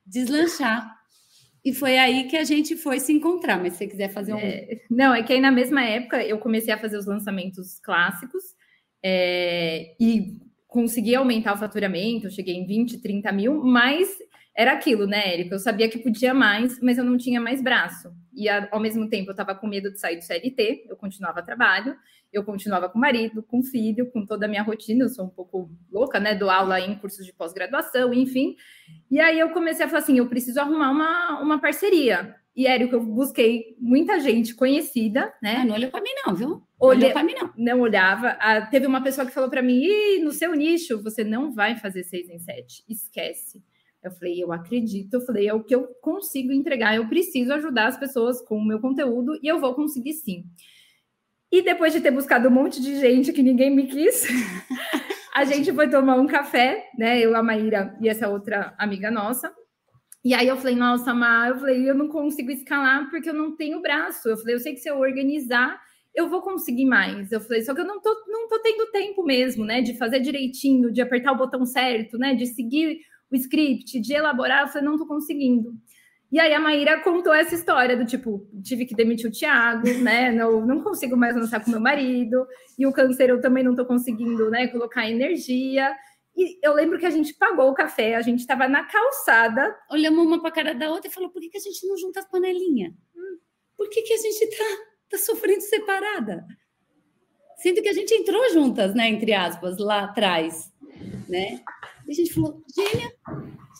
deslanchar. E foi aí que a gente foi se encontrar. Mas se você quiser fazer um. É, não, é que aí na mesma época eu comecei a fazer os lançamentos clássicos é, e consegui aumentar o faturamento, cheguei em 20, 30 mil, mas era aquilo, né, Érico? Eu sabia que podia mais, mas eu não tinha mais braço. E ao mesmo tempo eu estava com medo de sair do CLT, eu continuava trabalho, eu continuava com marido, com filho, com toda a minha rotina, eu sou um pouco louca, né? Dou aula em cursos de pós-graduação, enfim. E aí eu comecei a falar assim: eu preciso arrumar uma, uma parceria. E, Érico, eu busquei muita gente conhecida, né? Ah, não olhou para mim, não, viu? Olhou para mim, não. Não olhava. Ah, teve uma pessoa que falou para mim: no seu nicho, você não vai fazer seis em sete. Esquece. Eu falei, eu acredito, eu falei, é o que eu consigo entregar, eu preciso ajudar as pessoas com o meu conteúdo e eu vou conseguir sim. E depois de ter buscado um monte de gente que ninguém me quis, a gente foi tomar um café, né? Eu, a Maíra e essa outra amiga nossa. E aí eu falei, nossa, Má, eu falei, eu não consigo escalar porque eu não tenho braço. Eu falei, eu sei que se eu organizar, eu vou conseguir mais. Eu falei, só que eu não tô, não tô tendo tempo mesmo, né? De fazer direitinho, de apertar o botão certo, né? De seguir o script, de elaborar, eu falei, não estou conseguindo. E aí a Maíra contou essa história do tipo, tive que demitir o Thiago, né? Não, não consigo mais lançar com meu marido, e o câncer eu também não estou conseguindo, né, colocar energia. E eu lembro que a gente pagou o café, a gente estava na calçada. Olhamos uma para a cara da outra e falou: por que, que a gente não junta as panelinhas? Por que, que a gente está tá sofrendo separada? Sendo que a gente entrou juntas, né? Entre aspas, lá atrás, né? E a gente falou, gênia,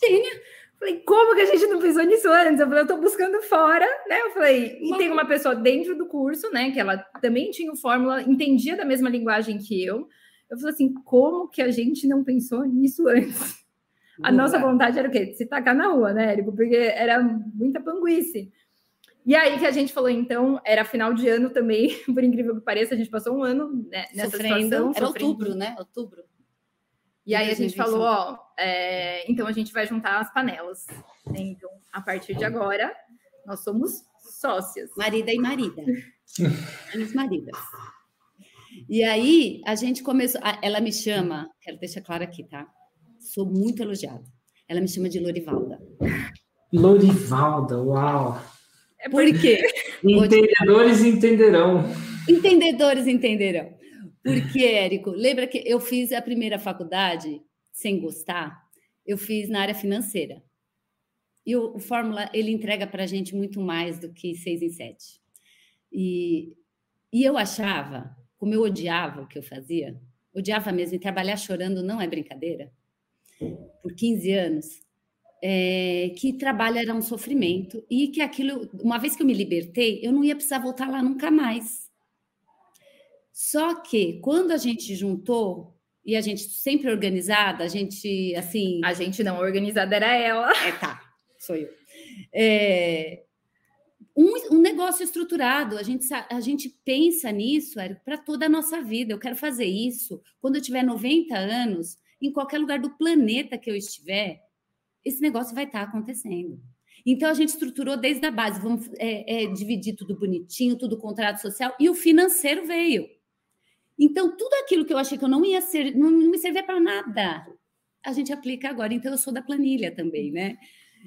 gênia. Falei, como que a gente não pensou nisso antes? Eu falei, eu tô buscando fora, né? Eu falei, e tem uma pessoa dentro do curso, né? Que ela também tinha o fórmula, entendia da mesma linguagem que eu. Eu falei assim, como que a gente não pensou nisso antes? A nossa vontade era o quê? Se tacar na rua, né, Érico? Porque era muita panguice. E aí que a gente falou, então, era final de ano também, por incrível que pareça, a gente passou um ano né, nessa sofrendo. situação. Era sofrendo. outubro, né? Outubro. E aí a gente falou, ó, é, então a gente vai juntar as panelas. Então, a partir de agora, nós somos sócias. Marida e marida. Somos maridas. E aí a gente começou. Ela me chama, quero deixar claro aqui, tá? Sou muito elogiada. Ela me chama de Lorivalda. Lorivalda, uau! É Por quê? Entendedores entenderão. Entendedores entenderão. Porque, Érico, lembra que eu fiz a primeira faculdade sem gostar? Eu fiz na área financeira. E o, o Fórmula, ele entrega para a gente muito mais do que seis em sete. E, e eu achava, como eu odiava o que eu fazia, odiava mesmo, e trabalhar chorando não é brincadeira, por 15 anos, é, que trabalho era um sofrimento e que aquilo, uma vez que eu me libertei, eu não ia precisar voltar lá nunca mais. Só que quando a gente juntou e a gente sempre organizada, a gente assim. A gente não organizada era ela. É, tá, sou eu. É, um, um, negócio estruturado, a gente, a gente pensa nisso para toda a nossa vida. Eu quero fazer isso quando eu tiver 90 anos, em qualquer lugar do planeta que eu estiver, esse negócio vai estar tá acontecendo. Então a gente estruturou desde a base, vamos é, é, dividir tudo bonitinho, tudo contrato social, e o financeiro veio. Então, tudo aquilo que eu achei que eu não ia ser, não, não me servia para nada, a gente aplica agora. Então, eu sou da planilha também, né?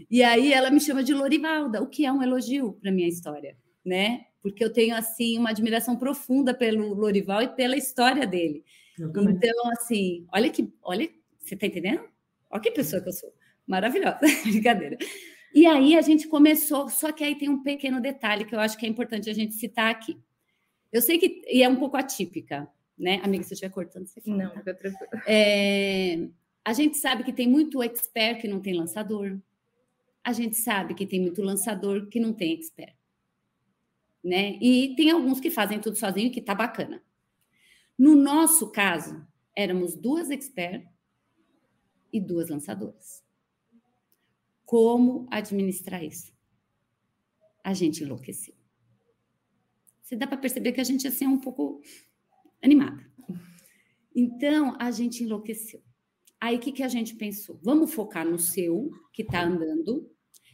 E aí ela me chama de Lorivalda, o que é um elogio para minha história, né? Porque eu tenho assim uma admiração profunda pelo Lorival e pela história dele. Então, assim, olha que, olha, você tá entendendo? Olha que pessoa que eu sou. Maravilhosa, brincadeira. E aí a gente começou, só que aí tem um pequeno detalhe que eu acho que é importante a gente citar aqui. Eu sei que e é um pouco atípica, né? Amiga, se eu estiver cortando, você fala. Não, tá? fica tranquilo. É, a gente sabe que tem muito expert que não tem lançador. A gente sabe que tem muito lançador que não tem expert. Né? E tem alguns que fazem tudo sozinho e que tá bacana. No nosso caso, éramos duas expert e duas lançadoras. Como administrar isso? A gente enlouqueceu. Você dá para perceber que a gente assim é um pouco animada. Então, a gente enlouqueceu. Aí, o que, que a gente pensou? Vamos focar no seu, que está andando.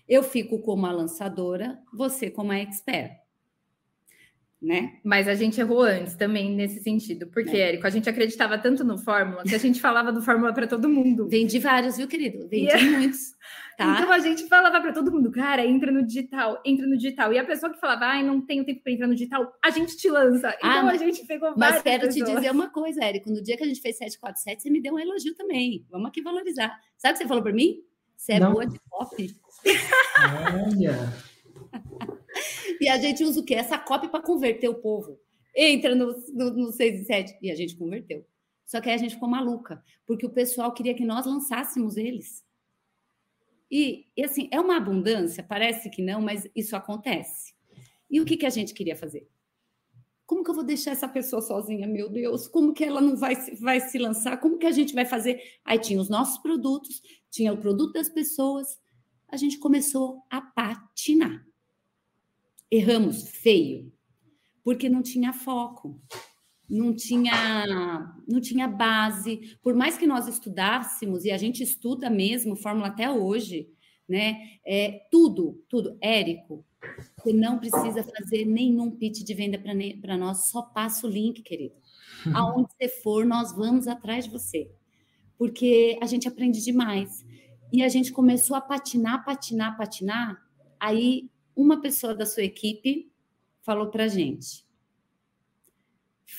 Eu fico como a lançadora, você como a expert né? Mas a gente errou antes também nesse sentido, porque, é. Érico, a gente acreditava tanto no Fórmula que a gente falava do Fórmula para todo mundo. Vendi vários, viu, querido? Vendi yeah. Muitos. Tá? Então a gente falava para todo mundo, cara, entra no digital, entra no digital. E a pessoa que falava, ai, não tenho tempo para entrar no digital, a gente te lança. Então ah, mas, a gente pegou várias Mas quero pessoas. te dizer uma coisa, Érico, no dia que a gente fez 747, você me deu um elogio também. Vamos aqui valorizar. Sabe o que você falou para mim? Você é não. boa de pop. Olha. E a gente usa o quê? Essa cópia para converter o povo. Entra no, no, no 6 e 7. E a gente converteu. Só que aí a gente ficou maluca, porque o pessoal queria que nós lançássemos eles. E, e, assim, é uma abundância, parece que não, mas isso acontece. E o que, que a gente queria fazer? Como que eu vou deixar essa pessoa sozinha, meu Deus? Como que ela não vai, vai se lançar? Como que a gente vai fazer? Aí tinha os nossos produtos, tinha o produto das pessoas. A gente começou a patinar erramos feio, porque não tinha foco, não tinha, não tinha base. Por mais que nós estudássemos, e a gente estuda mesmo, Fórmula até hoje, né? É, tudo, tudo. Érico, você não precisa fazer nenhum pitch de venda para nós, só passa o link, querido. Aonde você for, nós vamos atrás de você. Porque a gente aprende demais. E a gente começou a patinar, patinar, patinar. Aí uma pessoa da sua equipe falou para gente: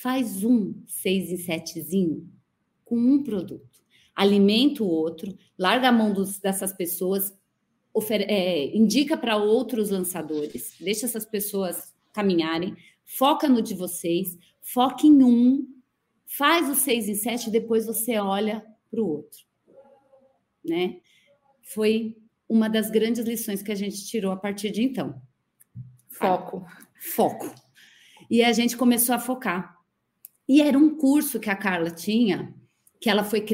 faz um seis em setezinho com um produto, alimenta o outro, larga a mão dos, dessas pessoas, é, indica para outros lançadores, deixa essas pessoas caminharem, foca no de vocês, foca em um, faz o seis em sete, depois você olha para o outro, né? Foi uma das grandes lições que a gente tirou a partir de então. Foco. Foco. E a gente começou a focar. E era um curso que a Carla tinha, que ela foi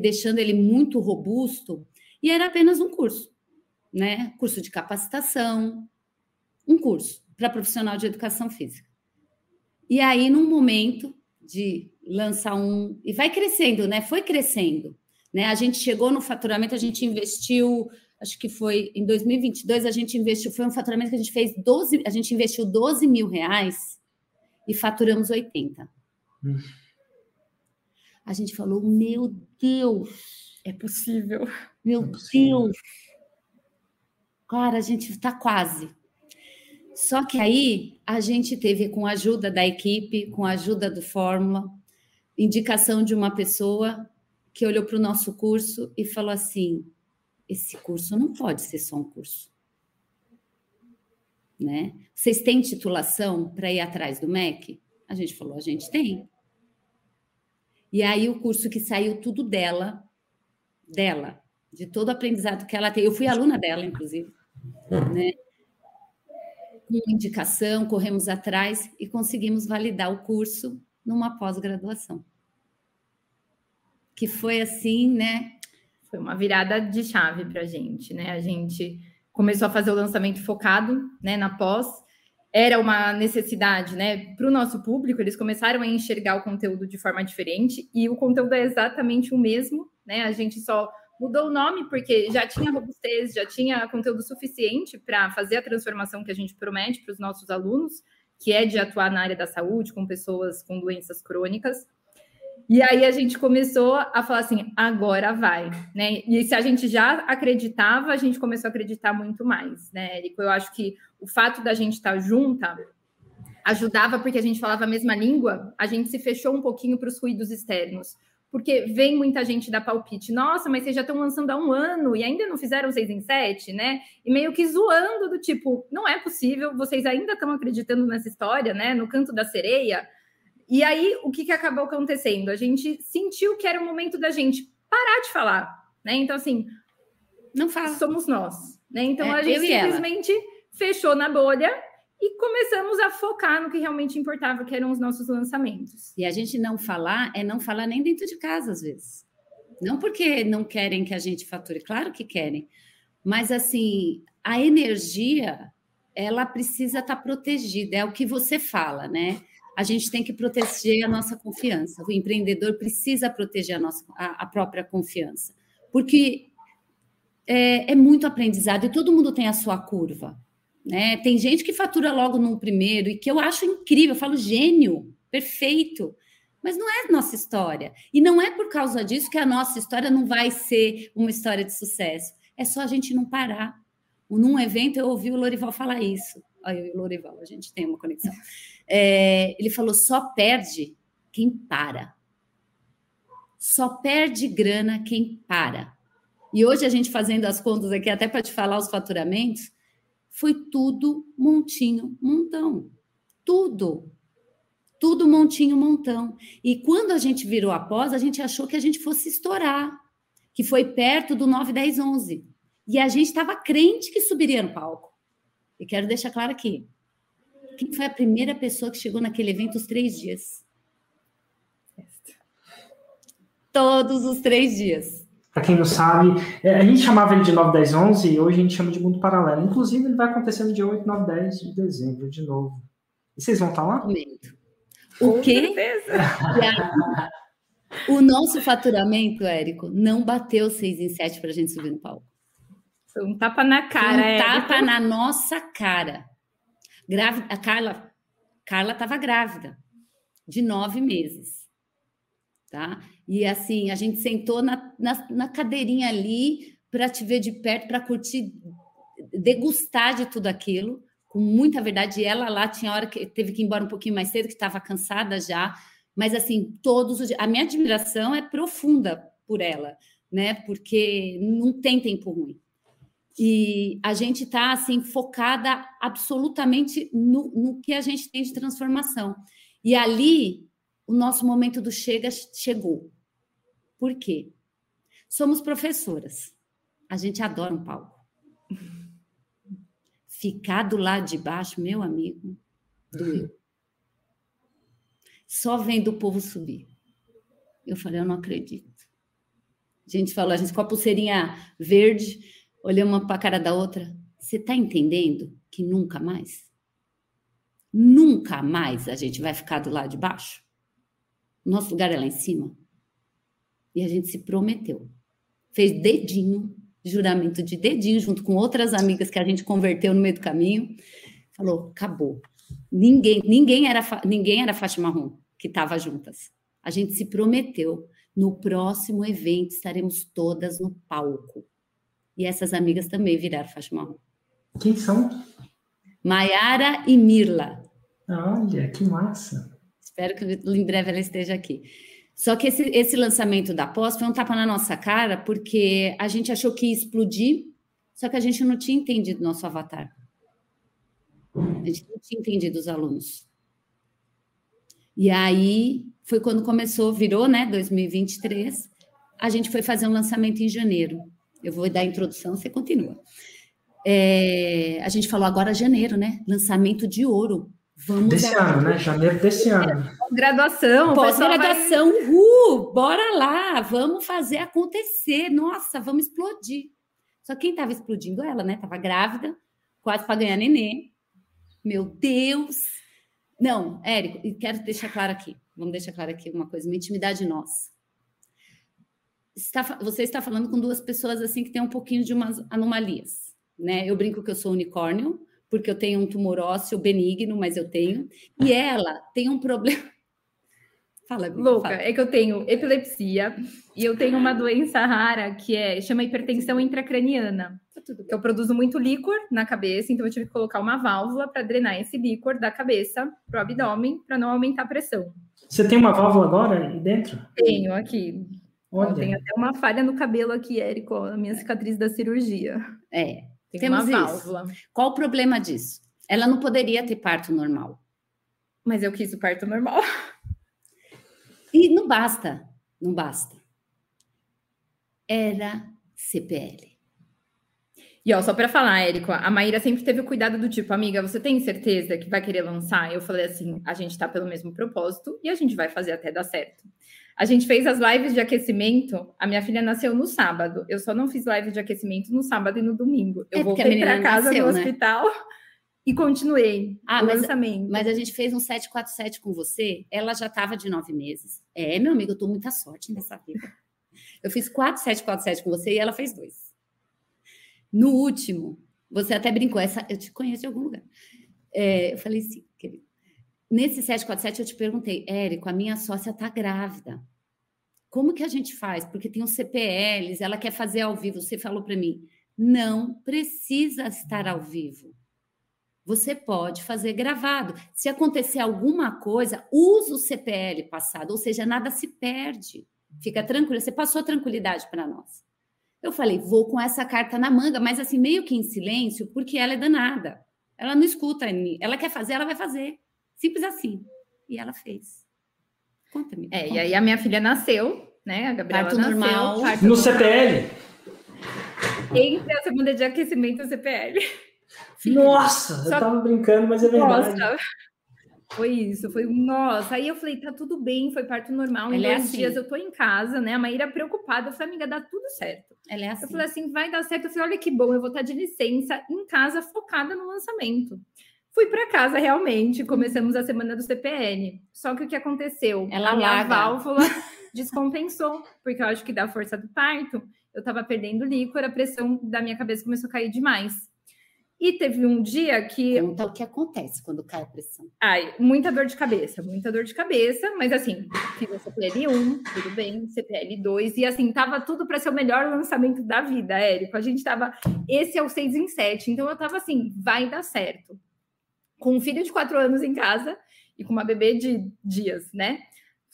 deixando ele muito robusto, e era apenas um curso, né? Curso de capacitação, um curso para profissional de educação física. E aí, num momento de lançar um. E vai crescendo, né? Foi crescendo. Né? A gente chegou no faturamento, a gente investiu acho que foi em 2022, a gente investiu, foi um faturamento que a gente fez 12, a gente investiu 12 mil reais e faturamos 80. Hum. A gente falou, meu Deus, é possível. Meu é possível. Deus. Cara, a gente está quase. Só que aí a gente teve, com a ajuda da equipe, com a ajuda do Fórmula, indicação de uma pessoa que olhou para o nosso curso e falou assim: esse curso não pode ser só um curso. Né? Vocês têm titulação para ir atrás do MEC? A gente falou, a gente tem. E aí o curso que saiu tudo dela, dela, de todo o aprendizado que ela tem. Eu fui aluna dela, inclusive, né? Com indicação, corremos atrás e conseguimos validar o curso numa pós-graduação. Que foi assim, né? Foi uma virada de chave para a gente, né? A gente começou a fazer o lançamento focado, né, na pós. Era uma necessidade, né, para o nosso público. Eles começaram a enxergar o conteúdo de forma diferente e o conteúdo é exatamente o mesmo, né? A gente só mudou o nome porque já tinha robustez, já tinha conteúdo suficiente para fazer a transformação que a gente promete para os nossos alunos, que é de atuar na área da saúde com pessoas com doenças crônicas. E aí a gente começou a falar assim, agora vai, né? E se a gente já acreditava, a gente começou a acreditar muito mais, né, Érico? Eu acho que o fato da gente estar junta ajudava porque a gente falava a mesma língua, a gente se fechou um pouquinho para os ruídos externos. Porque vem muita gente dar palpite, nossa, mas vocês já estão lançando há um ano e ainda não fizeram seis em sete, né? E meio que zoando do tipo, não é possível, vocês ainda estão acreditando nessa história, né? No canto da sereia. E aí, o que, que acabou acontecendo? A gente sentiu que era o momento da gente parar de falar, né? Então, assim, não faz, somos nós, né? Então, é, a gente simplesmente fechou na bolha e começamos a focar no que realmente importava, que eram os nossos lançamentos. E a gente não falar é não falar nem dentro de casa, às vezes. Não porque não querem que a gente fature, claro que querem, mas assim, a energia, ela precisa estar tá protegida, é o que você fala, né? A gente tem que proteger a nossa confiança. O empreendedor precisa proteger a, nossa, a, a própria confiança, porque é, é muito aprendizado e todo mundo tem a sua curva. Né? Tem gente que fatura logo no primeiro e que eu acho incrível, eu falo gênio, perfeito. Mas não é nossa história. E não é por causa disso que a nossa história não vai ser uma história de sucesso. É só a gente não parar. Num evento eu ouvi o Lorival falar isso. Aí o Lorival, a gente tem uma conexão. É, ele falou: só perde quem para. Só perde grana quem para. E hoje a gente fazendo as contas aqui, até para te falar os faturamentos, foi tudo montinho, montão. Tudo. Tudo montinho, montão. E quando a gente virou após, a gente achou que a gente fosse estourar, que foi perto do 9, 10, 11. E a gente estava crente que subiria no palco. E quero deixar claro aqui. Quem foi a primeira pessoa que chegou naquele evento os três dias? Todos os três dias. Para quem não sabe, é, a gente chamava ele de 9, 10, 11 e hoje a gente chama de Mundo Paralelo. Inclusive, ele vai acontecer no dia 8, 9, 10 de dezembro, de novo. E vocês vão estar lá? O quê? o nosso faturamento, Érico, não bateu 6 em 7 para a gente subir no palco. Um tapa na cara, Um tapa na nossa cara. Grávida, a Carla Carla estava grávida, de nove meses. Tá? E assim, a gente sentou na, na, na cadeirinha ali para te ver de perto, para curtir, degustar de tudo aquilo, com muita verdade. Ela lá tinha hora que teve que ir embora um pouquinho mais cedo, que estava cansada já. Mas assim, todos os dias. A minha admiração é profunda por ela, né? Porque não tem tempo ruim. E a gente está assim focada absolutamente no, no que a gente tem de transformação. E ali o nosso momento do chega chegou. Por quê? Somos professoras. A gente adora um palco. Ficar do lado de baixo, meu amigo, doeu. Só vendo o povo subir. Eu falei, eu não acredito. A gente falou, a gente com a pulseirinha verde, olhamos uma para a cara da outra. Você está entendendo que nunca mais? Nunca mais a gente vai ficar do lado de baixo? Nosso lugar é lá em cima. E a gente se prometeu. Fez dedinho, juramento de dedinho, junto com outras amigas que a gente converteu no meio do caminho. Falou, acabou. Ninguém, ninguém era, ninguém era faixa marrom que estava juntas. A gente se prometeu. No próximo evento estaremos todas no palco. E essas amigas também viraram faixa marrom. Quem são? Maiara e Mirla. Olha, que massa. Espero que em breve ela esteja aqui. Só que esse, esse lançamento da pós foi um tapa na nossa cara, porque a gente achou que ia explodir, só que a gente não tinha entendido nosso avatar. A gente não tinha entendido os alunos. E aí foi quando começou, virou, né, 2023. A gente foi fazer um lançamento em janeiro. Eu vou dar a introdução, você continua. É, a gente falou agora janeiro, né? Lançamento de ouro. Vamos desse ano, né? Janeiro desse ano. Graduação. Pós-graduação, vai... uhul, bora lá, vamos fazer acontecer. Nossa, vamos explodir. Só quem estava explodindo ela, né? Tava grávida, quase para ganhar neném. Meu Deus. Não, Érico, e quero deixar claro aqui. Vamos deixar claro aqui uma coisa, uma intimidade nossa. Está, você está falando com duas pessoas assim que têm um pouquinho de umas anomalias, né? Eu brinco que eu sou unicórnio, porque eu tenho um tumor ósseo benigno, mas eu tenho. E ela tem um problema. Fala, Louca, fala. é que eu tenho epilepsia e eu tenho uma doença rara que é chama hipertensão intracraniana. Tá eu produzo muito líquor na cabeça, então eu tive que colocar uma válvula para drenar esse líquor da cabeça para o abdômen para não aumentar a pressão. Você tem uma válvula agora aí dentro? Tenho aqui. Olha. Tem até uma falha no cabelo aqui, Érico, a minha cicatriz da cirurgia. É, tem Temos uma válvula. Isso. Qual o problema disso? Ela não poderia ter parto normal. Mas eu quis o parto normal. E não basta, não basta. Era CPL. E ó, só para falar, Érico, a Maíra sempre teve o cuidado do tipo, amiga, você tem certeza que vai querer lançar? Eu falei assim, a gente tá pelo mesmo propósito e a gente vai fazer até dar certo. A gente fez as lives de aquecimento. A minha filha nasceu no sábado. Eu só não fiz live de aquecimento no sábado e no domingo. Eu é voltei para casa nasceu, no né? hospital e continuei ah, o mas, lançamento. Mas a gente fez um 747 com você. Ela já estava de nove meses. É, meu amigo, eu tô muita sorte nessa vida. Eu fiz 4747 com você e ela fez dois. No último, você até brincou, essa eu te conheço de algum lugar. É, eu falei assim. Nesse 747 eu te perguntei, Érico, a minha sócia está grávida. Como que a gente faz? Porque tem os CPLs, ela quer fazer ao vivo. Você falou para mim, não precisa estar ao vivo. Você pode fazer gravado. Se acontecer alguma coisa, usa o CPL passado, ou seja, nada se perde. Fica tranquila, você passou tranquilidade para nós. Eu falei, vou com essa carta na manga, mas assim, meio que em silêncio, porque ela é danada. Ela não escuta, ela quer fazer, ela vai fazer. Simples assim. E ela fez. Conta-me. É, conta. e aí a minha filha nasceu, né? A Gabriela parto nasceu. Normal. Parto no normal. CPL? Entre a segunda de aquecimento e o CPL. Nossa, Só... eu tava brincando, mas é verdade. Nossa, foi isso, foi nossa. Aí eu falei, tá tudo bem, foi parto normal. Em Ela é dois é assim. dias eu tô em casa, né? A Maíra preocupada, eu falei, amiga, dá tudo certo. Ela é assim. Eu falei assim, vai dar certo. Eu falei, olha que bom, eu vou estar de licença em casa, focada no lançamento. Fui para casa realmente, começamos a semana do CPN. Só que o que aconteceu? Ela a minha válvula descompensou, porque eu acho que da força do parto, eu tava perdendo líquor, a pressão da minha cabeça começou a cair demais. E teve um dia que. Conta o que acontece quando cai a pressão. Ai, muita dor de cabeça, muita dor de cabeça, mas assim, fiz a CPL 1, tudo bem, CPL 2, e assim, tava tudo para ser o melhor lançamento da vida, Érico. A gente tava. Esse é o 6 em 7, então eu tava assim, vai dar certo. Com um filho de 4 anos em casa e com uma bebê de dias, né?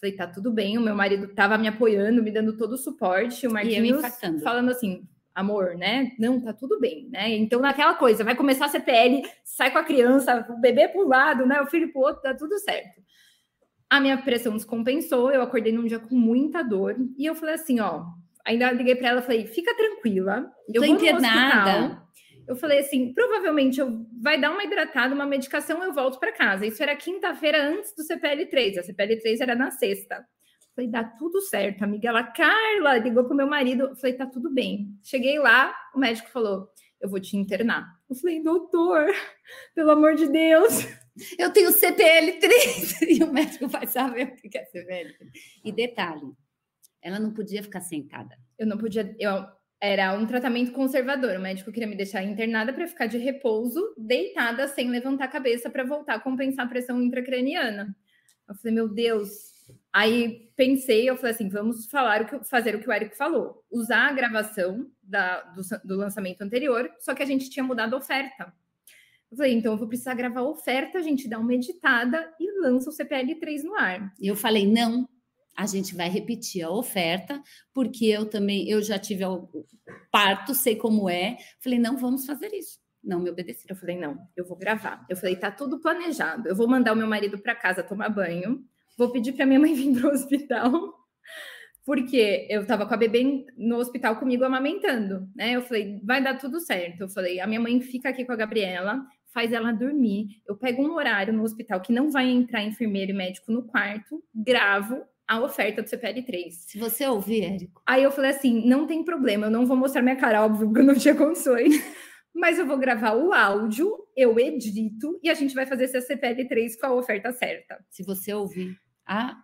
Falei, tá tudo bem. O meu marido tava me apoiando, me dando todo o suporte. O Marquinhos falando assim: amor, né? Não, tá tudo bem, né? Então, naquela coisa, vai começar a CPL, sai com a criança, o bebê para um lado, né? O filho para o outro, tá tudo certo. A minha pressão descompensou, eu acordei num dia com muita dor e eu falei assim, ó, ainda liguei para ela, falei, fica tranquila, eu Tô vou internada. Eu falei assim, provavelmente eu vai dar uma hidratada, uma medicação, eu volto para casa. Isso era quinta-feira antes do CPL 3, a CPL 3 era na sexta. Falei, dá tudo certo, amiga. Ela, Carla, ligou pro meu marido. Falei, tá tudo bem. Cheguei lá, o médico falou, eu vou te internar. Eu falei, doutor, pelo amor de Deus. Eu tenho CPL 3 e o médico vai saber o que é CPL 3. E detalhe, ela não podia ficar sentada. Eu não podia, eu era um tratamento conservador. O médico queria me deixar internada para ficar de repouso, deitada, sem levantar a cabeça para voltar a compensar a pressão intracraniana. Eu falei, meu Deus, Aí pensei, eu falei assim, vamos falar o que, fazer o que o Eric falou, usar a gravação da, do, do lançamento anterior, só que a gente tinha mudado a oferta. Eu falei, então eu vou precisar gravar a oferta, a gente dá uma editada e lança o CPL 3 no ar. Eu falei, não, a gente vai repetir a oferta, porque eu também, eu já tive o parto, sei como é. Falei, não, vamos fazer isso. Não me obedeceram. Eu falei, não, eu vou gravar. Eu falei, tá tudo planejado. Eu vou mandar o meu marido para casa tomar banho vou pedir para minha mãe vir para o hospital, porque eu estava com a bebê no hospital comigo amamentando, né? Eu falei, vai dar tudo certo. Eu falei, a minha mãe fica aqui com a Gabriela, faz ela dormir. Eu pego um horário no hospital que não vai entrar enfermeiro e médico no quarto, gravo a oferta do CPL3. Se você ouvir, Érico. Aí eu falei assim: não tem problema, eu não vou mostrar minha cara, óbvio, porque eu não tinha condições. Mas eu vou gravar o áudio, eu edito e a gente vai fazer esse CPL3 com a oferta certa. Se você ouvir. Ah,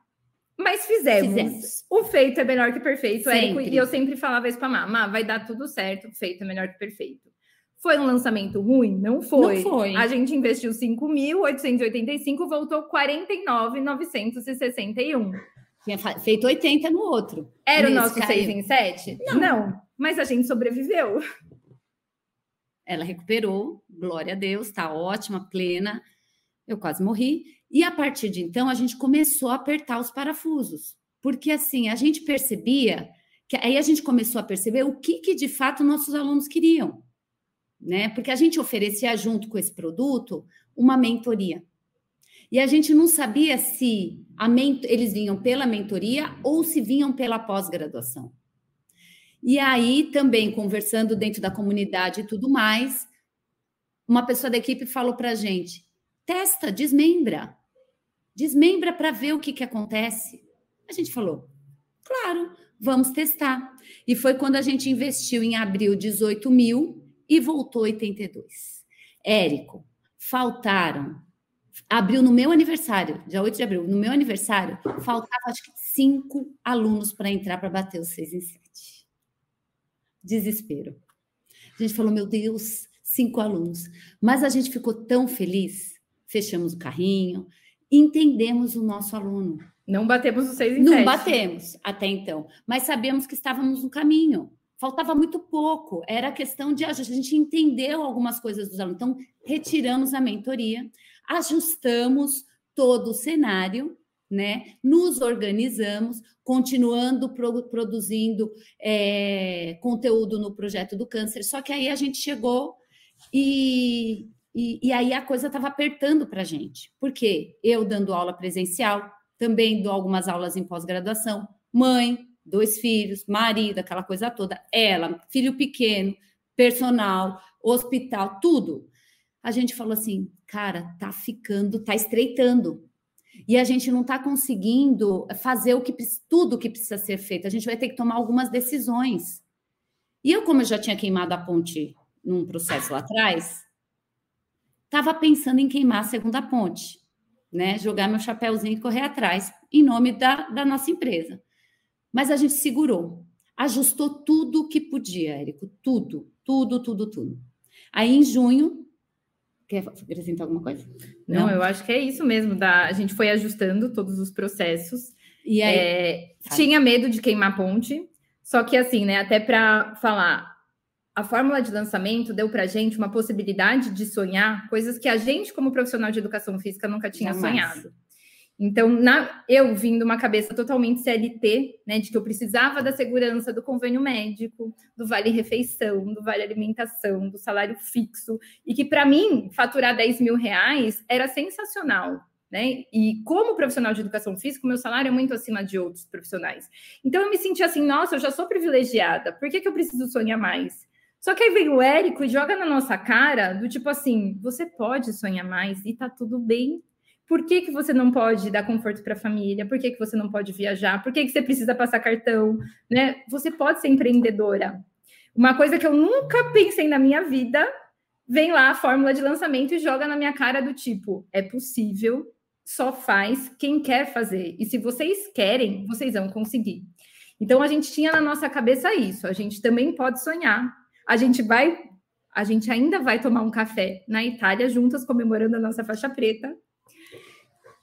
mas fizemos. fizemos. O feito é melhor que perfeito, Érico, e eu sempre falava isso para a Má, vai dar tudo certo, o feito é melhor que perfeito. Foi um lançamento ruim? Não foi. Não foi. A gente investiu 5.885, voltou 49.961. Tinha feito 80 no outro. Era o nosso caiu. 6 em 7? Não. Não, mas a gente sobreviveu. Ela recuperou, glória a Deus, está ótima, plena. Eu quase morri. E a partir de então, a gente começou a apertar os parafusos, porque assim, a gente percebia que aí a gente começou a perceber o que, que de fato nossos alunos queriam, né? Porque a gente oferecia junto com esse produto uma mentoria. E a gente não sabia se eles vinham pela mentoria ou se vinham pela pós-graduação. E aí, também conversando dentro da comunidade e tudo mais, uma pessoa da equipe falou para a gente: testa, desmembra. Desmembra para ver o que, que acontece. A gente falou, Claro, vamos testar. E foi quando a gente investiu em abril 18 mil e voltou 82. Érico, faltaram. Abriu no meu aniversário, dia 8 de abril, no meu aniversário, faltava acho que cinco alunos para entrar para bater os seis em sete. Desespero. A gente falou, meu Deus, cinco alunos. Mas a gente ficou tão feliz, fechamos o carrinho, entendemos o nosso aluno. Não batemos os seis em Não sete. batemos até então, mas sabemos que estávamos no caminho. Faltava muito pouco, era questão de ajuste. A gente entendeu algumas coisas dos alunos. Então, retiramos a mentoria, ajustamos todo o cenário, né? Nos organizamos, continuando pro, produzindo é, conteúdo no projeto do câncer. Só que aí a gente chegou e, e, e aí a coisa estava apertando para a gente. Porque eu dando aula presencial, também dou algumas aulas em pós-graduação, mãe, dois filhos, marido, aquela coisa toda, ela, filho pequeno, personal, hospital, tudo. A gente falou assim, cara, tá ficando, tá estreitando. E a gente não está conseguindo fazer o que tudo que precisa ser feito. A gente vai ter que tomar algumas decisões. E eu, como eu já tinha queimado a ponte num processo lá atrás, estava pensando em queimar a segunda ponte, né? Jogar meu chapéuzinho e correr atrás, em nome da, da nossa empresa. Mas a gente segurou, ajustou tudo o que podia, Érico, tudo, tudo, tudo, tudo. Aí, em junho, quer acrescentar alguma coisa? Não, Não, eu acho que é isso mesmo. Da, a gente foi ajustando todos os processos. E aí, é, tinha medo de queimar ponte, só que assim, né? Até para falar, a fórmula de lançamento deu para a gente uma possibilidade de sonhar coisas que a gente, como profissional de educação física, nunca tinha Jamais. sonhado. Então, na, eu vim de uma cabeça totalmente CLT, né, de que eu precisava da segurança do convênio médico, do vale refeição, do vale alimentação, do salário fixo, e que para mim faturar 10 mil reais era sensacional. Né? E como profissional de educação física, meu salário é muito acima de outros profissionais. Então eu me senti assim, nossa, eu já sou privilegiada, por que, que eu preciso sonhar mais? Só que aí vem o Érico e joga na nossa cara do tipo assim: você pode sonhar mais e tá tudo bem. Por que, que você não pode dar conforto para a família? Por que, que você não pode viajar? Por que, que você precisa passar cartão? Né? Você pode ser empreendedora. Uma coisa que eu nunca pensei na minha vida, vem lá a fórmula de lançamento e joga na minha cara do tipo: é possível, só faz quem quer fazer. E se vocês querem, vocês vão conseguir. Então a gente tinha na nossa cabeça isso. A gente também pode sonhar, a gente vai, a gente ainda vai tomar um café na Itália juntas comemorando a nossa faixa preta.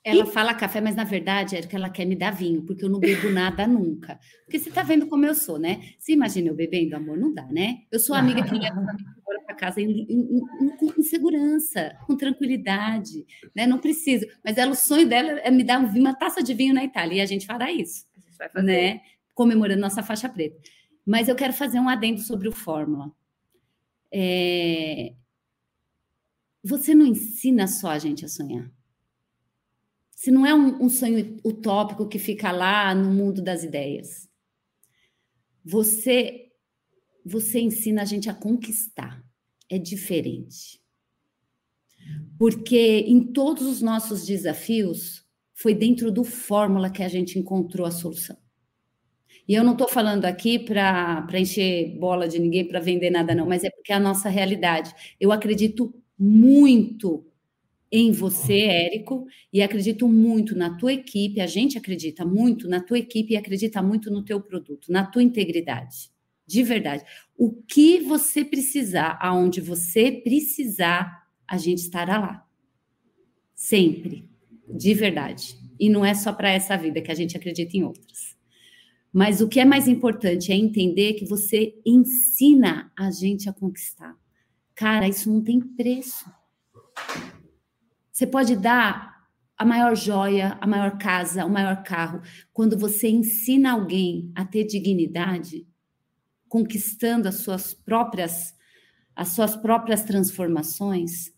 Ela e... fala café, mas na verdade é que ela quer me dar vinho, porque eu não bebo nada nunca. Porque você tá vendo como eu sou, né? Você imagina eu bebendo, amor? Não dá, né? Eu sou amiga que leva embora para casa em, em, em, em, segurança, com tranquilidade, né? Não preciso. Mas ela, o sonho dela é me dar uma taça de vinho na Itália, e a gente fará isso. A gente vai fazer. Né? Comemorando nossa faixa preta. Mas eu quero fazer um adendo sobre o Fórmula. É... Você não ensina só a gente a sonhar. Se não é um, um sonho utópico que fica lá no mundo das ideias. Você você ensina a gente a conquistar. É diferente. Porque em todos os nossos desafios, foi dentro do fórmula que a gente encontrou a solução. E eu não estou falando aqui para encher bola de ninguém, para vender nada, não, mas é porque é a nossa realidade. Eu acredito muito em você, Érico, e acredito muito na tua equipe, a gente acredita muito na tua equipe e acredita muito no teu produto, na tua integridade. De verdade. O que você precisar, aonde você precisar, a gente estará lá. Sempre. De verdade. E não é só para essa vida que a gente acredita em outras. Mas o que é mais importante é entender que você ensina a gente a conquistar. Cara, isso não tem preço. Você pode dar a maior joia, a maior casa, o maior carro. Quando você ensina alguém a ter dignidade, conquistando as suas próprias as suas próprias transformações,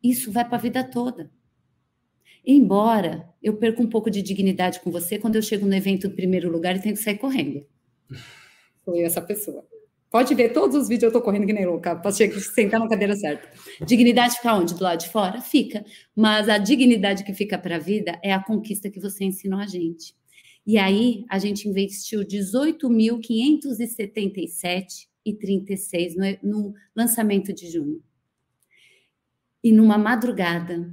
isso vai para a vida toda. Embora eu perca um pouco de dignidade com você quando eu chego no evento do primeiro lugar e tenho que sair correndo. Foi essa pessoa. Pode ver todos os vídeos eu tô correndo que nem louca, para sentar na cadeira certa. Dignidade fica onde? Do lado de fora? Fica. Mas a dignidade que fica para a vida é a conquista que você ensinou a gente. E aí a gente investiu 18.577 e 36 no, no lançamento de junho. E numa madrugada,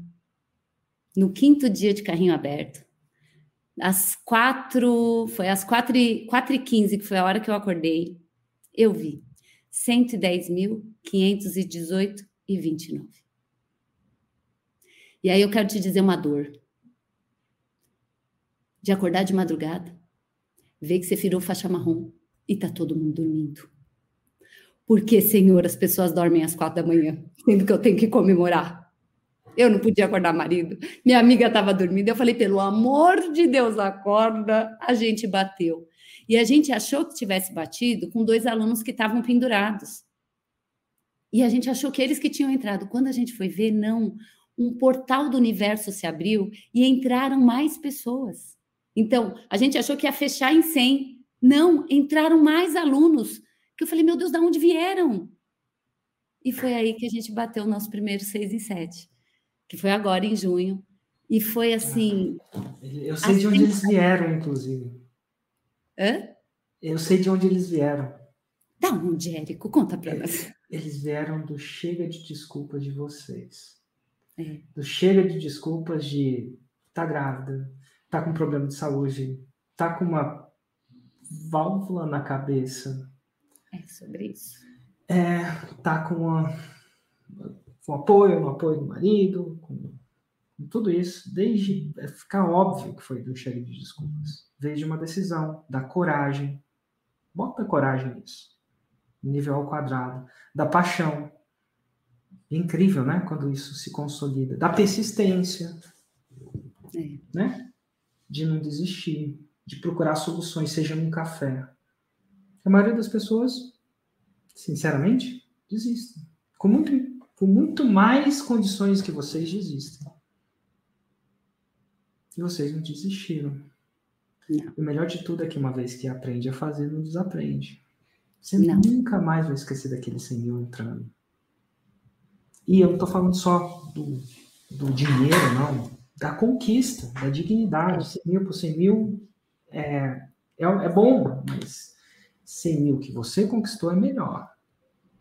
no quinto dia de carrinho aberto, às quatro, foi às quatro quatro e quinze, que foi a hora que eu acordei, eu vi 110.518 e 29. E aí eu quero te dizer uma dor. De acordar de madrugada, ver que você virou faixa marrom e tá todo mundo dormindo. Por que, Senhor, as pessoas dormem às quatro da manhã, sendo que eu tenho que comemorar? Eu não podia acordar marido. Minha amiga estava dormindo. Eu falei, pelo amor de Deus, acorda. A gente bateu. E a gente achou que tivesse batido com dois alunos que estavam pendurados. E a gente achou que eles que tinham entrado. Quando a gente foi ver, não. Um portal do universo se abriu e entraram mais pessoas. Então, a gente achou que ia fechar em 100. Não, entraram mais alunos. Que eu falei, meu Deus, de onde vieram? E foi aí que a gente bateu o nosso primeiro 6 e 7 que foi agora em junho. E foi assim. Eu sei assim... de onde eles vieram, inclusive. Hã? Eu sei de onde eles vieram. Da onde, Érico? Conta para nós. Eles vieram do chega de desculpas de vocês. É. Do chega de desculpas de tá grávida, tá com problema de saúde, tá com uma válvula na cabeça. É sobre isso. É, tá com uma com apoio, no apoio do marido, com, com tudo isso, desde é ficar óbvio que foi do cheiro de desculpas, desde uma decisão, da coragem, bota coragem nisso, nível ao quadrado, da paixão, incrível, né, quando isso se consolida, da persistência, é. né, de não desistir, de procurar soluções, seja num café. A maioria das pessoas, sinceramente, desistem. Com muito com muito mais condições que vocês desistem. E vocês não desistiram. Não. O melhor de tudo é que uma vez que aprende a fazer, não desaprende. Você não. nunca mais vai esquecer daquele 100 mil entrando. E eu não estou falando só do, do dinheiro, não. Da conquista, da dignidade. 100 mil por 100 mil é, é, é bom, mas 100 mil que você conquistou é melhor.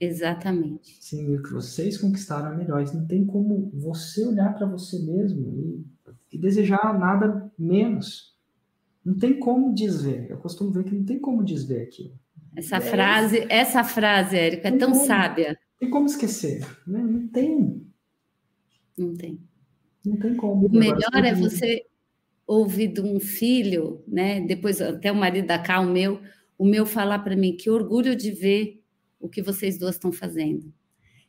Exatamente. Sim, o que vocês conquistaram é melhor. Não tem como você olhar para você mesmo e, e, desejar nada menos. Não tem como desver. Eu costumo ver que não tem como desver aquilo. Essa é, frase, essa frase, Érica, é tão como, sábia. Tem como esquecer, né? Não tem. Não tem. Não tem como. O melhor é você ouvir de um filho, né? Depois até o marido da Cá, o meu, o meu falar para mim que orgulho de ver o que vocês duas estão fazendo.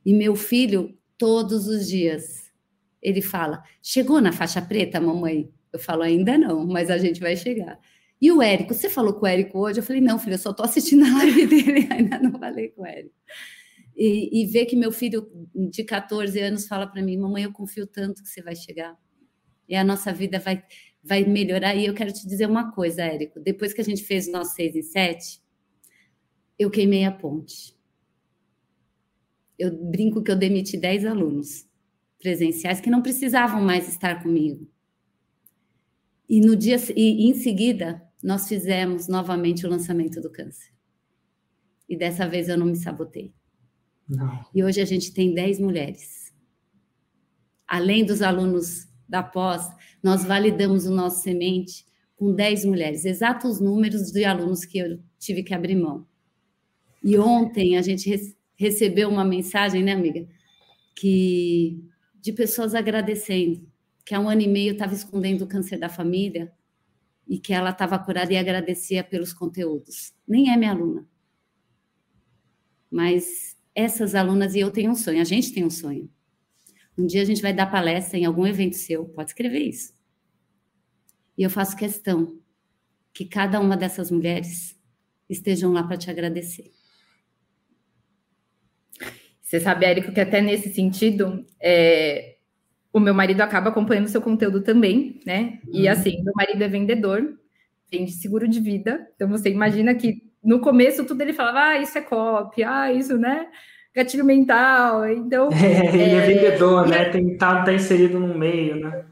E meu filho, todos os dias, ele fala: Chegou na faixa preta, mamãe? Eu falo: Ainda não, mas a gente vai chegar. E o Érico, você falou com o Érico hoje? Eu falei: Não, filho, eu só estou assistindo a live dele, ainda não falei com o Érico. E, e ver que meu filho de 14 anos fala para mim: Mamãe, eu confio tanto que você vai chegar. E a nossa vida vai, vai melhorar. E eu quero te dizer uma coisa, Érico: depois que a gente fez o nosso 6 em 7, eu queimei a ponte eu brinco que eu demiti 10 alunos presenciais que não precisavam mais estar comigo. E no dia e em seguida nós fizemos novamente o lançamento do câncer. E dessa vez eu não me sabotei. Não. E hoje a gente tem 10 mulheres. Além dos alunos da pós, nós validamos o nosso semente com 10 mulheres, exatos números de alunos que eu tive que abrir mão. E ontem a gente recebeu uma mensagem, né, amiga? Que de pessoas agradecendo, que há um ano e meio estava escondendo o câncer da família e que ela estava curada e agradecia pelos conteúdos. Nem é minha aluna. Mas essas alunas e eu tenho um sonho, a gente tem um sonho. Um dia a gente vai dar palestra em algum evento seu, pode escrever isso. E eu faço questão que cada uma dessas mulheres estejam lá para te agradecer. Você sabe, Érico, que até nesse sentido, é, o meu marido acaba acompanhando seu conteúdo também, né? E uhum. assim, meu marido é vendedor, vende seguro de vida. Então você imagina que no começo tudo ele falava, ah, isso é cópia, ah, isso, né? Gatilho mental. Então. É, ele é, é vendedor, né? Tem tá, tá inserido no meio, né?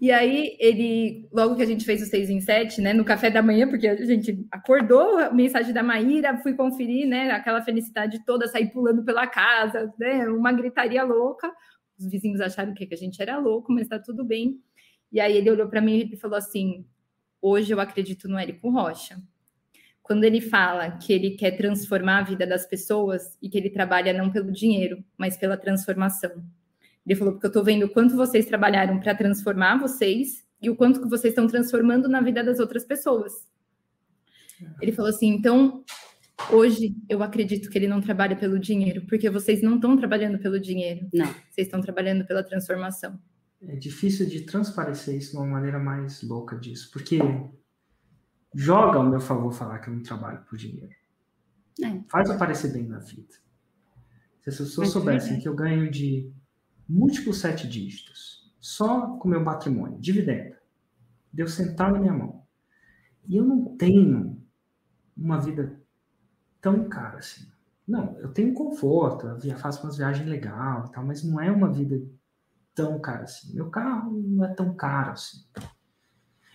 E aí, ele, logo que a gente fez o 6 em 7, né, no café da manhã, porque a gente acordou, a mensagem da Maíra, fui conferir, né, aquela felicidade toda, sair pulando pela casa, né, uma gritaria louca. Os vizinhos acharam que a gente era louco, mas tá tudo bem. E aí ele olhou para mim e falou assim: "Hoje eu acredito no Érico Rocha". Quando ele fala que ele quer transformar a vida das pessoas e que ele trabalha não pelo dinheiro, mas pela transformação. Ele falou, porque eu estou vendo o quanto vocês trabalharam para transformar vocês e o quanto que vocês estão transformando na vida das outras pessoas. Ele falou assim, então, hoje eu acredito que ele não trabalha pelo dinheiro, porque vocês não estão trabalhando pelo dinheiro. Não. Vocês estão trabalhando pela transformação. É difícil de transparecer isso de uma maneira mais louca disso, porque joga ao meu favor falar que eu não trabalho por dinheiro. É. Faz eu parecer bem na vida. Se as pessoas soubessem que eu ganho de múltiplos sete dígitos, só com meu patrimônio, dividendo, deu sentar na minha mão. E eu não tenho uma vida tão cara assim. Não, eu tenho conforto, eu faço umas viagens legais e tal, mas não é uma vida tão cara assim. Meu carro não é tão caro assim.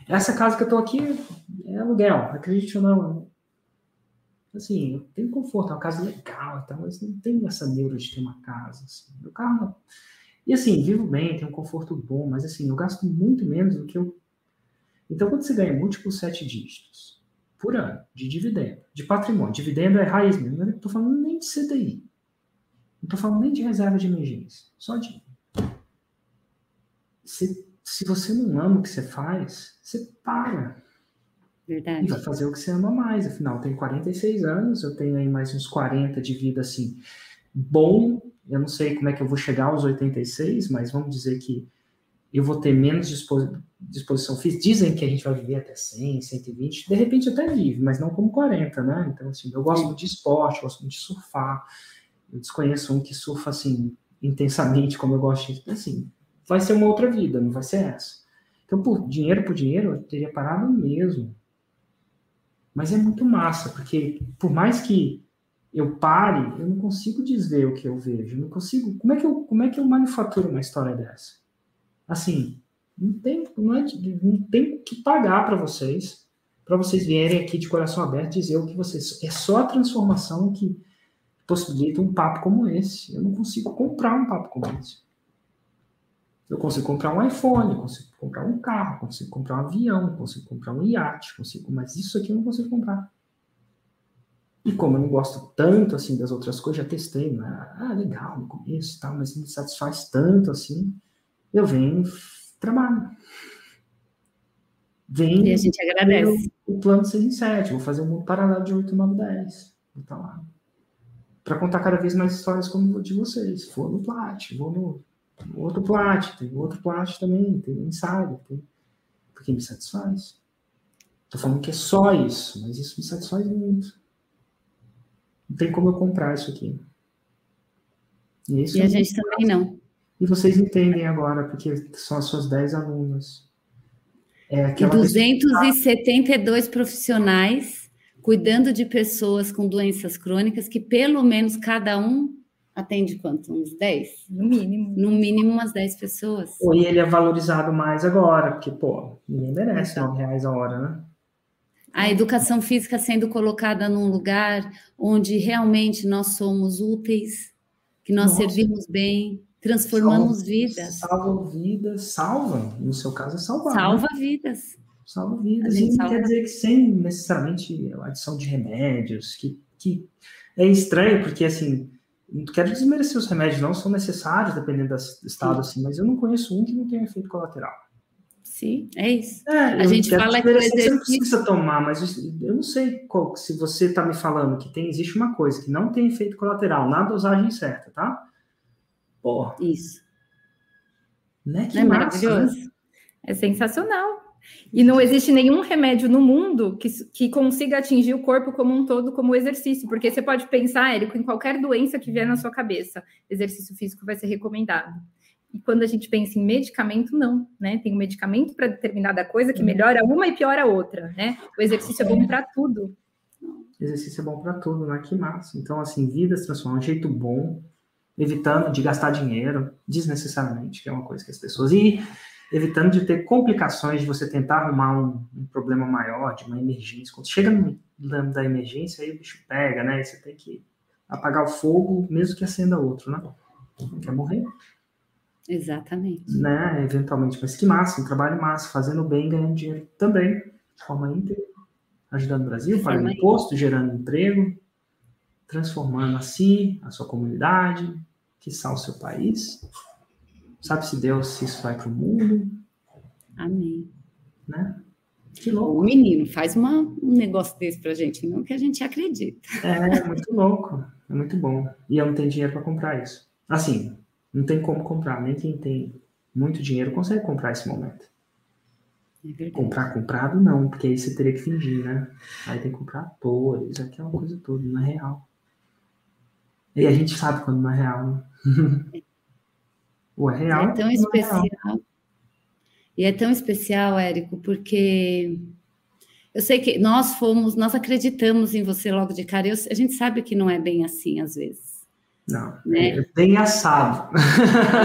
Essa casa que eu tô aqui é aluguel, acredite ou não. Assim, eu tenho conforto, é uma casa legal e tal, mas não tenho essa neura de ter uma casa. Assim. Meu carro e assim, vivo bem, tenho um conforto bom, mas assim, eu gasto muito menos do que eu. Então, quando você ganha múltiplos sete dígitos por ano de dividendo, de patrimônio, dividendo é raiz mesmo, eu não estou falando nem de CDI, não estou falando nem de reserva de emergência, só de. Se, se você não ama o que você faz, você para. Verdade. E vai fazer o que você ama mais. Afinal, eu tenho 46 anos, eu tenho aí mais uns 40 de vida assim, bom, eu não sei como é que eu vou chegar aos 86, mas vamos dizer que eu vou ter menos disposição física. Dizem que a gente vai viver até 100, 120, de repente até vive, mas não como 40, né? Então, assim, eu gosto muito de esporte, gosto muito de surfar. Eu desconheço um que surfa, assim, intensamente, como eu gosto de. Assim, vai ser uma outra vida, não vai ser essa. Então, por dinheiro por dinheiro, eu teria parado mesmo. Mas é muito massa, porque por mais que eu pare, eu não consigo desver o que eu vejo. Não consigo. Como é que eu, como é que eu manufaturo uma história dessa? Assim, não tem, não, é, não tem que pagar para vocês, para vocês vierem aqui de coração aberto dizer o que vocês. É só a transformação que possibilita um papo como esse. Eu não consigo comprar um papo como esse. Eu consigo comprar um iPhone, consigo comprar um carro, consigo comprar um avião, consigo comprar um iate, consigo, mas isso aqui eu não consigo comprar. E como eu não gosto tanto assim das outras coisas, já testei, né? ah, legal no começo, tal, mas não me satisfaz tanto assim, eu venho trabalho. Venho e a gente agradece. O, plano 6 em 7, vou fazer um mundo paralelo de 8, 9, 10. Vou estar lá. Para contar cada vez mais histórias como de vocês. Vou no Plat, vou no, no outro Plat, tem outro Plat também, tem Insider, tem, porque me satisfaz. Tô falando que é só isso, mas isso me satisfaz muito. Não tem como eu comprar isso aqui. Isso e a gente também não. E vocês entendem agora, porque são as suas 10 alunas. É e 272 profissionais cuidando de pessoas com doenças crônicas, que pelo menos cada um atende quanto? Uns 10? No mínimo. No mínimo umas 10 pessoas. E ele é valorizado mais agora, porque, pô, ninguém merece então. 9 reais a hora, né? a educação física sendo colocada num lugar onde realmente nós somos úteis, que nós Nossa. servimos bem, transformamos vidas. Salva vidas, salva, no seu caso é salvar. Né? Salva né? vidas. Salva vidas. E salva... quer dizer que sem necessariamente adição de remédios, que, que é estranho, porque assim, não quero desmerecer os remédios, não são necessários, dependendo do estado, Sim. assim, mas eu não conheço um que não tenha efeito colateral. Sim, é isso. É, a gente fala que o exercício... Você não precisa tomar, mas eu não sei qual, se você está me falando que tem, existe uma coisa que não tem efeito colateral na dosagem certa, tá? Isso. Né? Que é maravilhoso. Né? É sensacional. E não existe nenhum remédio no mundo que, que consiga atingir o corpo como um todo, como o exercício. Porque você pode pensar, Érico, em qualquer doença que vier na sua cabeça, exercício físico vai ser recomendado. E quando a gente pensa em medicamento, não, né? Tem um medicamento para determinada coisa que melhora uma e piora a outra, né? O exercício é bom para tudo. Exercício é bom para tudo, né? Que massa. Então, assim, vidas transformam um jeito bom, evitando de gastar dinheiro desnecessariamente, que é uma coisa que as pessoas. E evitando de ter complicações de você tentar arrumar um, um problema maior, de uma emergência. Quando chega no da emergência, aí o bicho pega, né? E você tem que apagar o fogo, mesmo que acenda outro, né? Não quer morrer. Exatamente. Né? Eventualmente, mas que massa, um trabalho massa, fazendo bem, ganhando dinheiro também, de forma íntegra, ajudando o Brasil, pagando imposto, gerando emprego, transformando a si, a sua comunidade, que o seu país. Sabe-se Deus se isso vai para o mundo. Amém. Né? Que louco. O menino, faz uma, um negócio desse para a gente, não que a gente acredita. É, é muito louco. É muito bom. E eu não tenho dinheiro para comprar isso. Assim, não tem como comprar. Nem quem tem muito dinheiro consegue comprar esse momento. É comprar comprado, não, porque aí você teria que fingir, né? Aí tem que comprar atores, aquela coisa toda, não é real. E a gente sabe quando não é real. Né? Ou é real. É tão especial. É e é tão especial, Érico, porque eu sei que nós fomos, nós acreditamos em você logo de cara. Eu, a gente sabe que não é bem assim às vezes. Não, né? é bem assado.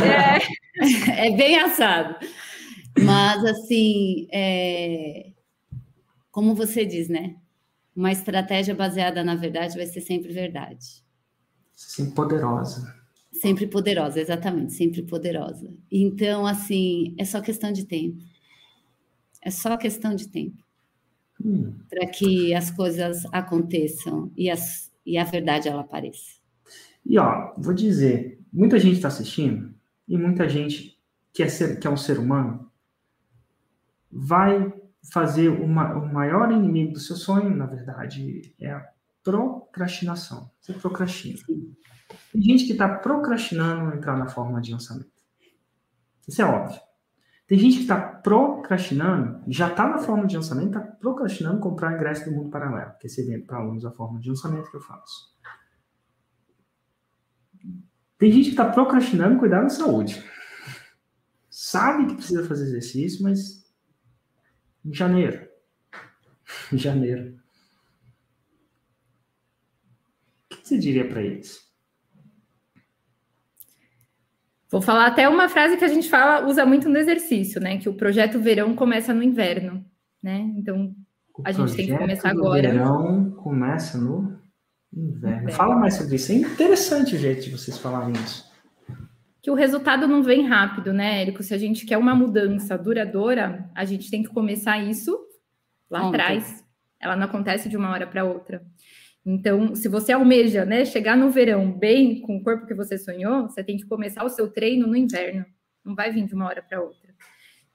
É, é bem assado. Mas assim, é, como você diz, né? Uma estratégia baseada na verdade vai ser sempre verdade. Sempre poderosa. Sempre poderosa, exatamente, sempre poderosa. Então, assim, é só questão de tempo. É só questão de tempo. Hum. Para que as coisas aconteçam e, as, e a verdade ela apareça. E ó, vou dizer, muita gente está assistindo e muita gente que é, ser, que é um ser humano vai fazer uma, o maior inimigo do seu sonho, na verdade, é procrastinação. Você procrastina. Tem gente que está procrastinando entrar na forma de lançamento. Isso é óbvio. Tem gente que está procrastinando, já está na forma de lançamento, está procrastinando comprar ingresso do mundo paralelo, que é esse evento para alunos da forma de lançamento que eu faço. Tem gente que está procrastinando cuidar da saúde. Sabe que precisa fazer exercício, mas em janeiro. Em janeiro. O que você diria para eles? Vou falar até uma frase que a gente fala, usa muito no exercício, né? Que o projeto verão começa no inverno, né? Então a gente tem que começar agora. O verão começa no inverno. inverno. Fala mais sobre isso. É interessante o jeito de vocês falarem isso. Que o resultado não vem rápido, né, Érico? Se a gente quer uma mudança duradoura, a gente tem que começar isso lá Ontem. atrás. Ela não acontece de uma hora para outra. Então, se você almeja, né, chegar no verão bem com o corpo que você sonhou, você tem que começar o seu treino no inverno. Não vai vir de uma hora para outra.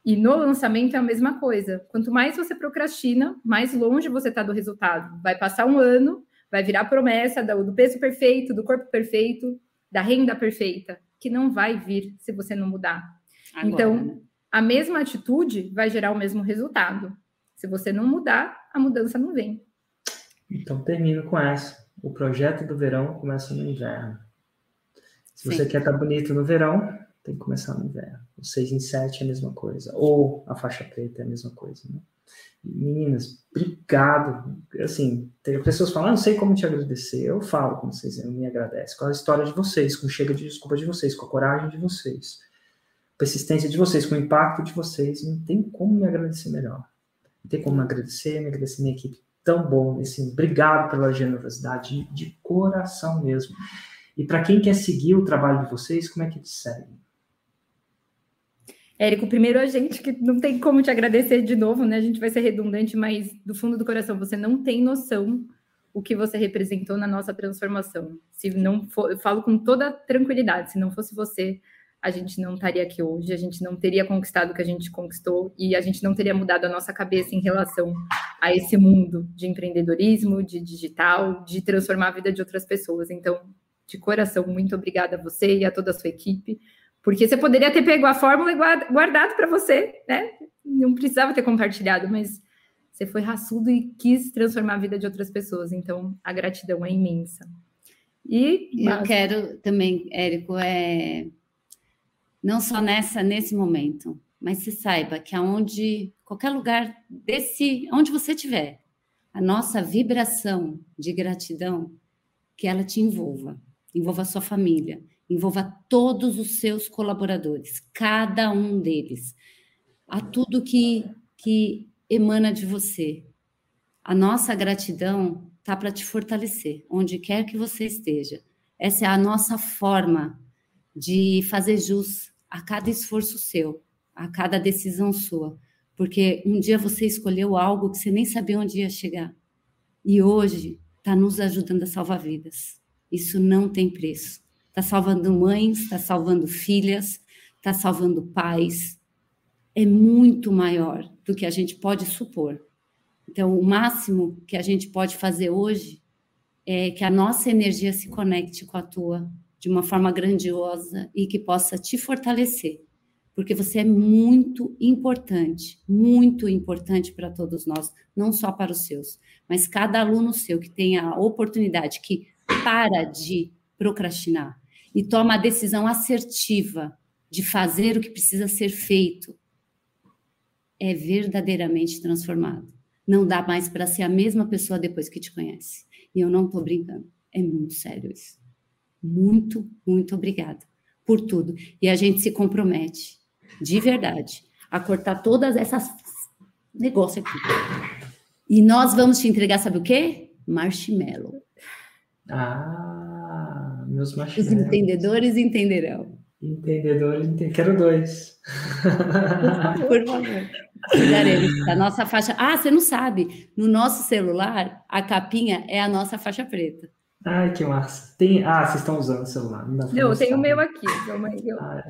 E no lançamento é a mesma coisa. Quanto mais você procrastina, mais longe você está do resultado. Vai passar um ano, vai virar promessa do peso perfeito, do corpo perfeito, da renda perfeita, que não vai vir se você não mudar. Agora, então, né? a mesma atitude vai gerar o mesmo resultado. Se você não mudar, a mudança não vem. Então termino com essa. O projeto do verão começa no inverno. Se Sim. você quer estar tá bonito no verão, tem que começar no inverno. O 6 em 7 é a mesma coisa. Ou a faixa preta é a mesma coisa. Né? Meninas, obrigado. Assim, tem pessoas falando, ah, não sei como te agradecer. Eu falo como vocês me agradecem. Com a história de vocês, com chega de desculpa de vocês, com a coragem de vocês, persistência de vocês, com o impacto de vocês. Não tem como me agradecer melhor. Não tem como me agradecer, me agradecer minha equipe tão bom. Assim, obrigado pela generosidade, de, de coração mesmo. E para quem quer seguir o trabalho de vocês, como é que te segue? Érico, primeiro a gente que não tem como te agradecer de novo, né? A gente vai ser redundante, mas do fundo do coração, você não tem noção o que você representou na nossa transformação. Se não for, eu falo com toda tranquilidade, se não fosse você, a gente não estaria aqui hoje, a gente não teria conquistado o que a gente conquistou e a gente não teria mudado a nossa cabeça em relação a esse mundo de empreendedorismo, de digital, de transformar a vida de outras pessoas. Então, de coração, muito obrigada a você e a toda a sua equipe, porque você poderia ter pego a fórmula e guardado para você, né? Não precisava ter compartilhado, mas você foi raçudo e quis transformar a vida de outras pessoas. Então, a gratidão é imensa. E eu quero também, Érico, é não só nessa nesse momento, mas se saiba que aonde qualquer lugar desse, onde você estiver, a nossa vibração de gratidão que ela te envolva, envolva a sua família, envolva todos os seus colaboradores, cada um deles. a tudo que, que emana de você. A nossa gratidão está para te fortalecer, onde quer que você esteja. Essa é a nossa forma de fazer jus a cada esforço seu, a cada decisão sua. Porque um dia você escolheu algo que você nem sabia onde ia chegar. E hoje está nos ajudando a salvar vidas. Isso não tem preço. Está salvando mães, está salvando filhas, está salvando pais. É muito maior do que a gente pode supor. Então, o máximo que a gente pode fazer hoje é que a nossa energia se conecte com a tua de uma forma grandiosa e que possa te fortalecer, porque você é muito importante, muito importante para todos nós, não só para os seus, mas cada aluno seu que tem a oportunidade, que para de procrastinar e toma a decisão assertiva de fazer o que precisa ser feito, é verdadeiramente transformado. Não dá mais para ser a mesma pessoa depois que te conhece. E eu não estou brincando. É muito sério isso. Muito, muito obrigada por tudo. E a gente se compromete, de verdade, a cortar todas essas negócios aqui. E nós vamos te entregar, sabe o quê? Marshmallow. Ah, meus marshmallows. Os entendedores entenderão. Entendedores, ente... quero dois. Por favor. Daremos a nossa faixa. Ah, você não sabe. No nosso celular, a capinha é a nossa faixa preta. Ai, que massa. Tem... Ah, vocês estão usando o celular. Não, não eu tenho o meu aqui. Calma aí. Eu... Ah,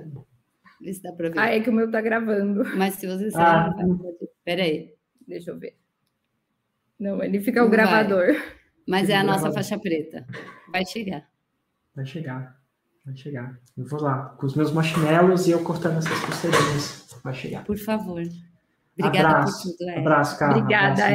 Vê se dá para ver. Ah, é que o meu tá gravando. Mas se você sabe, ah. pode... Pera aí. Deixa eu ver. Não, ele fica não o gravador. Vai. Mas é a nossa faixa preta. Vai chegar. Vai chegar. Vai chegar. Eu vou lá, com os meus marshmallows e eu cortando essas pulseirinhas. Vai chegar. Por favor. Obrigada abraço, por tudo. É. Abraço, cara. Obrigada. Abraço.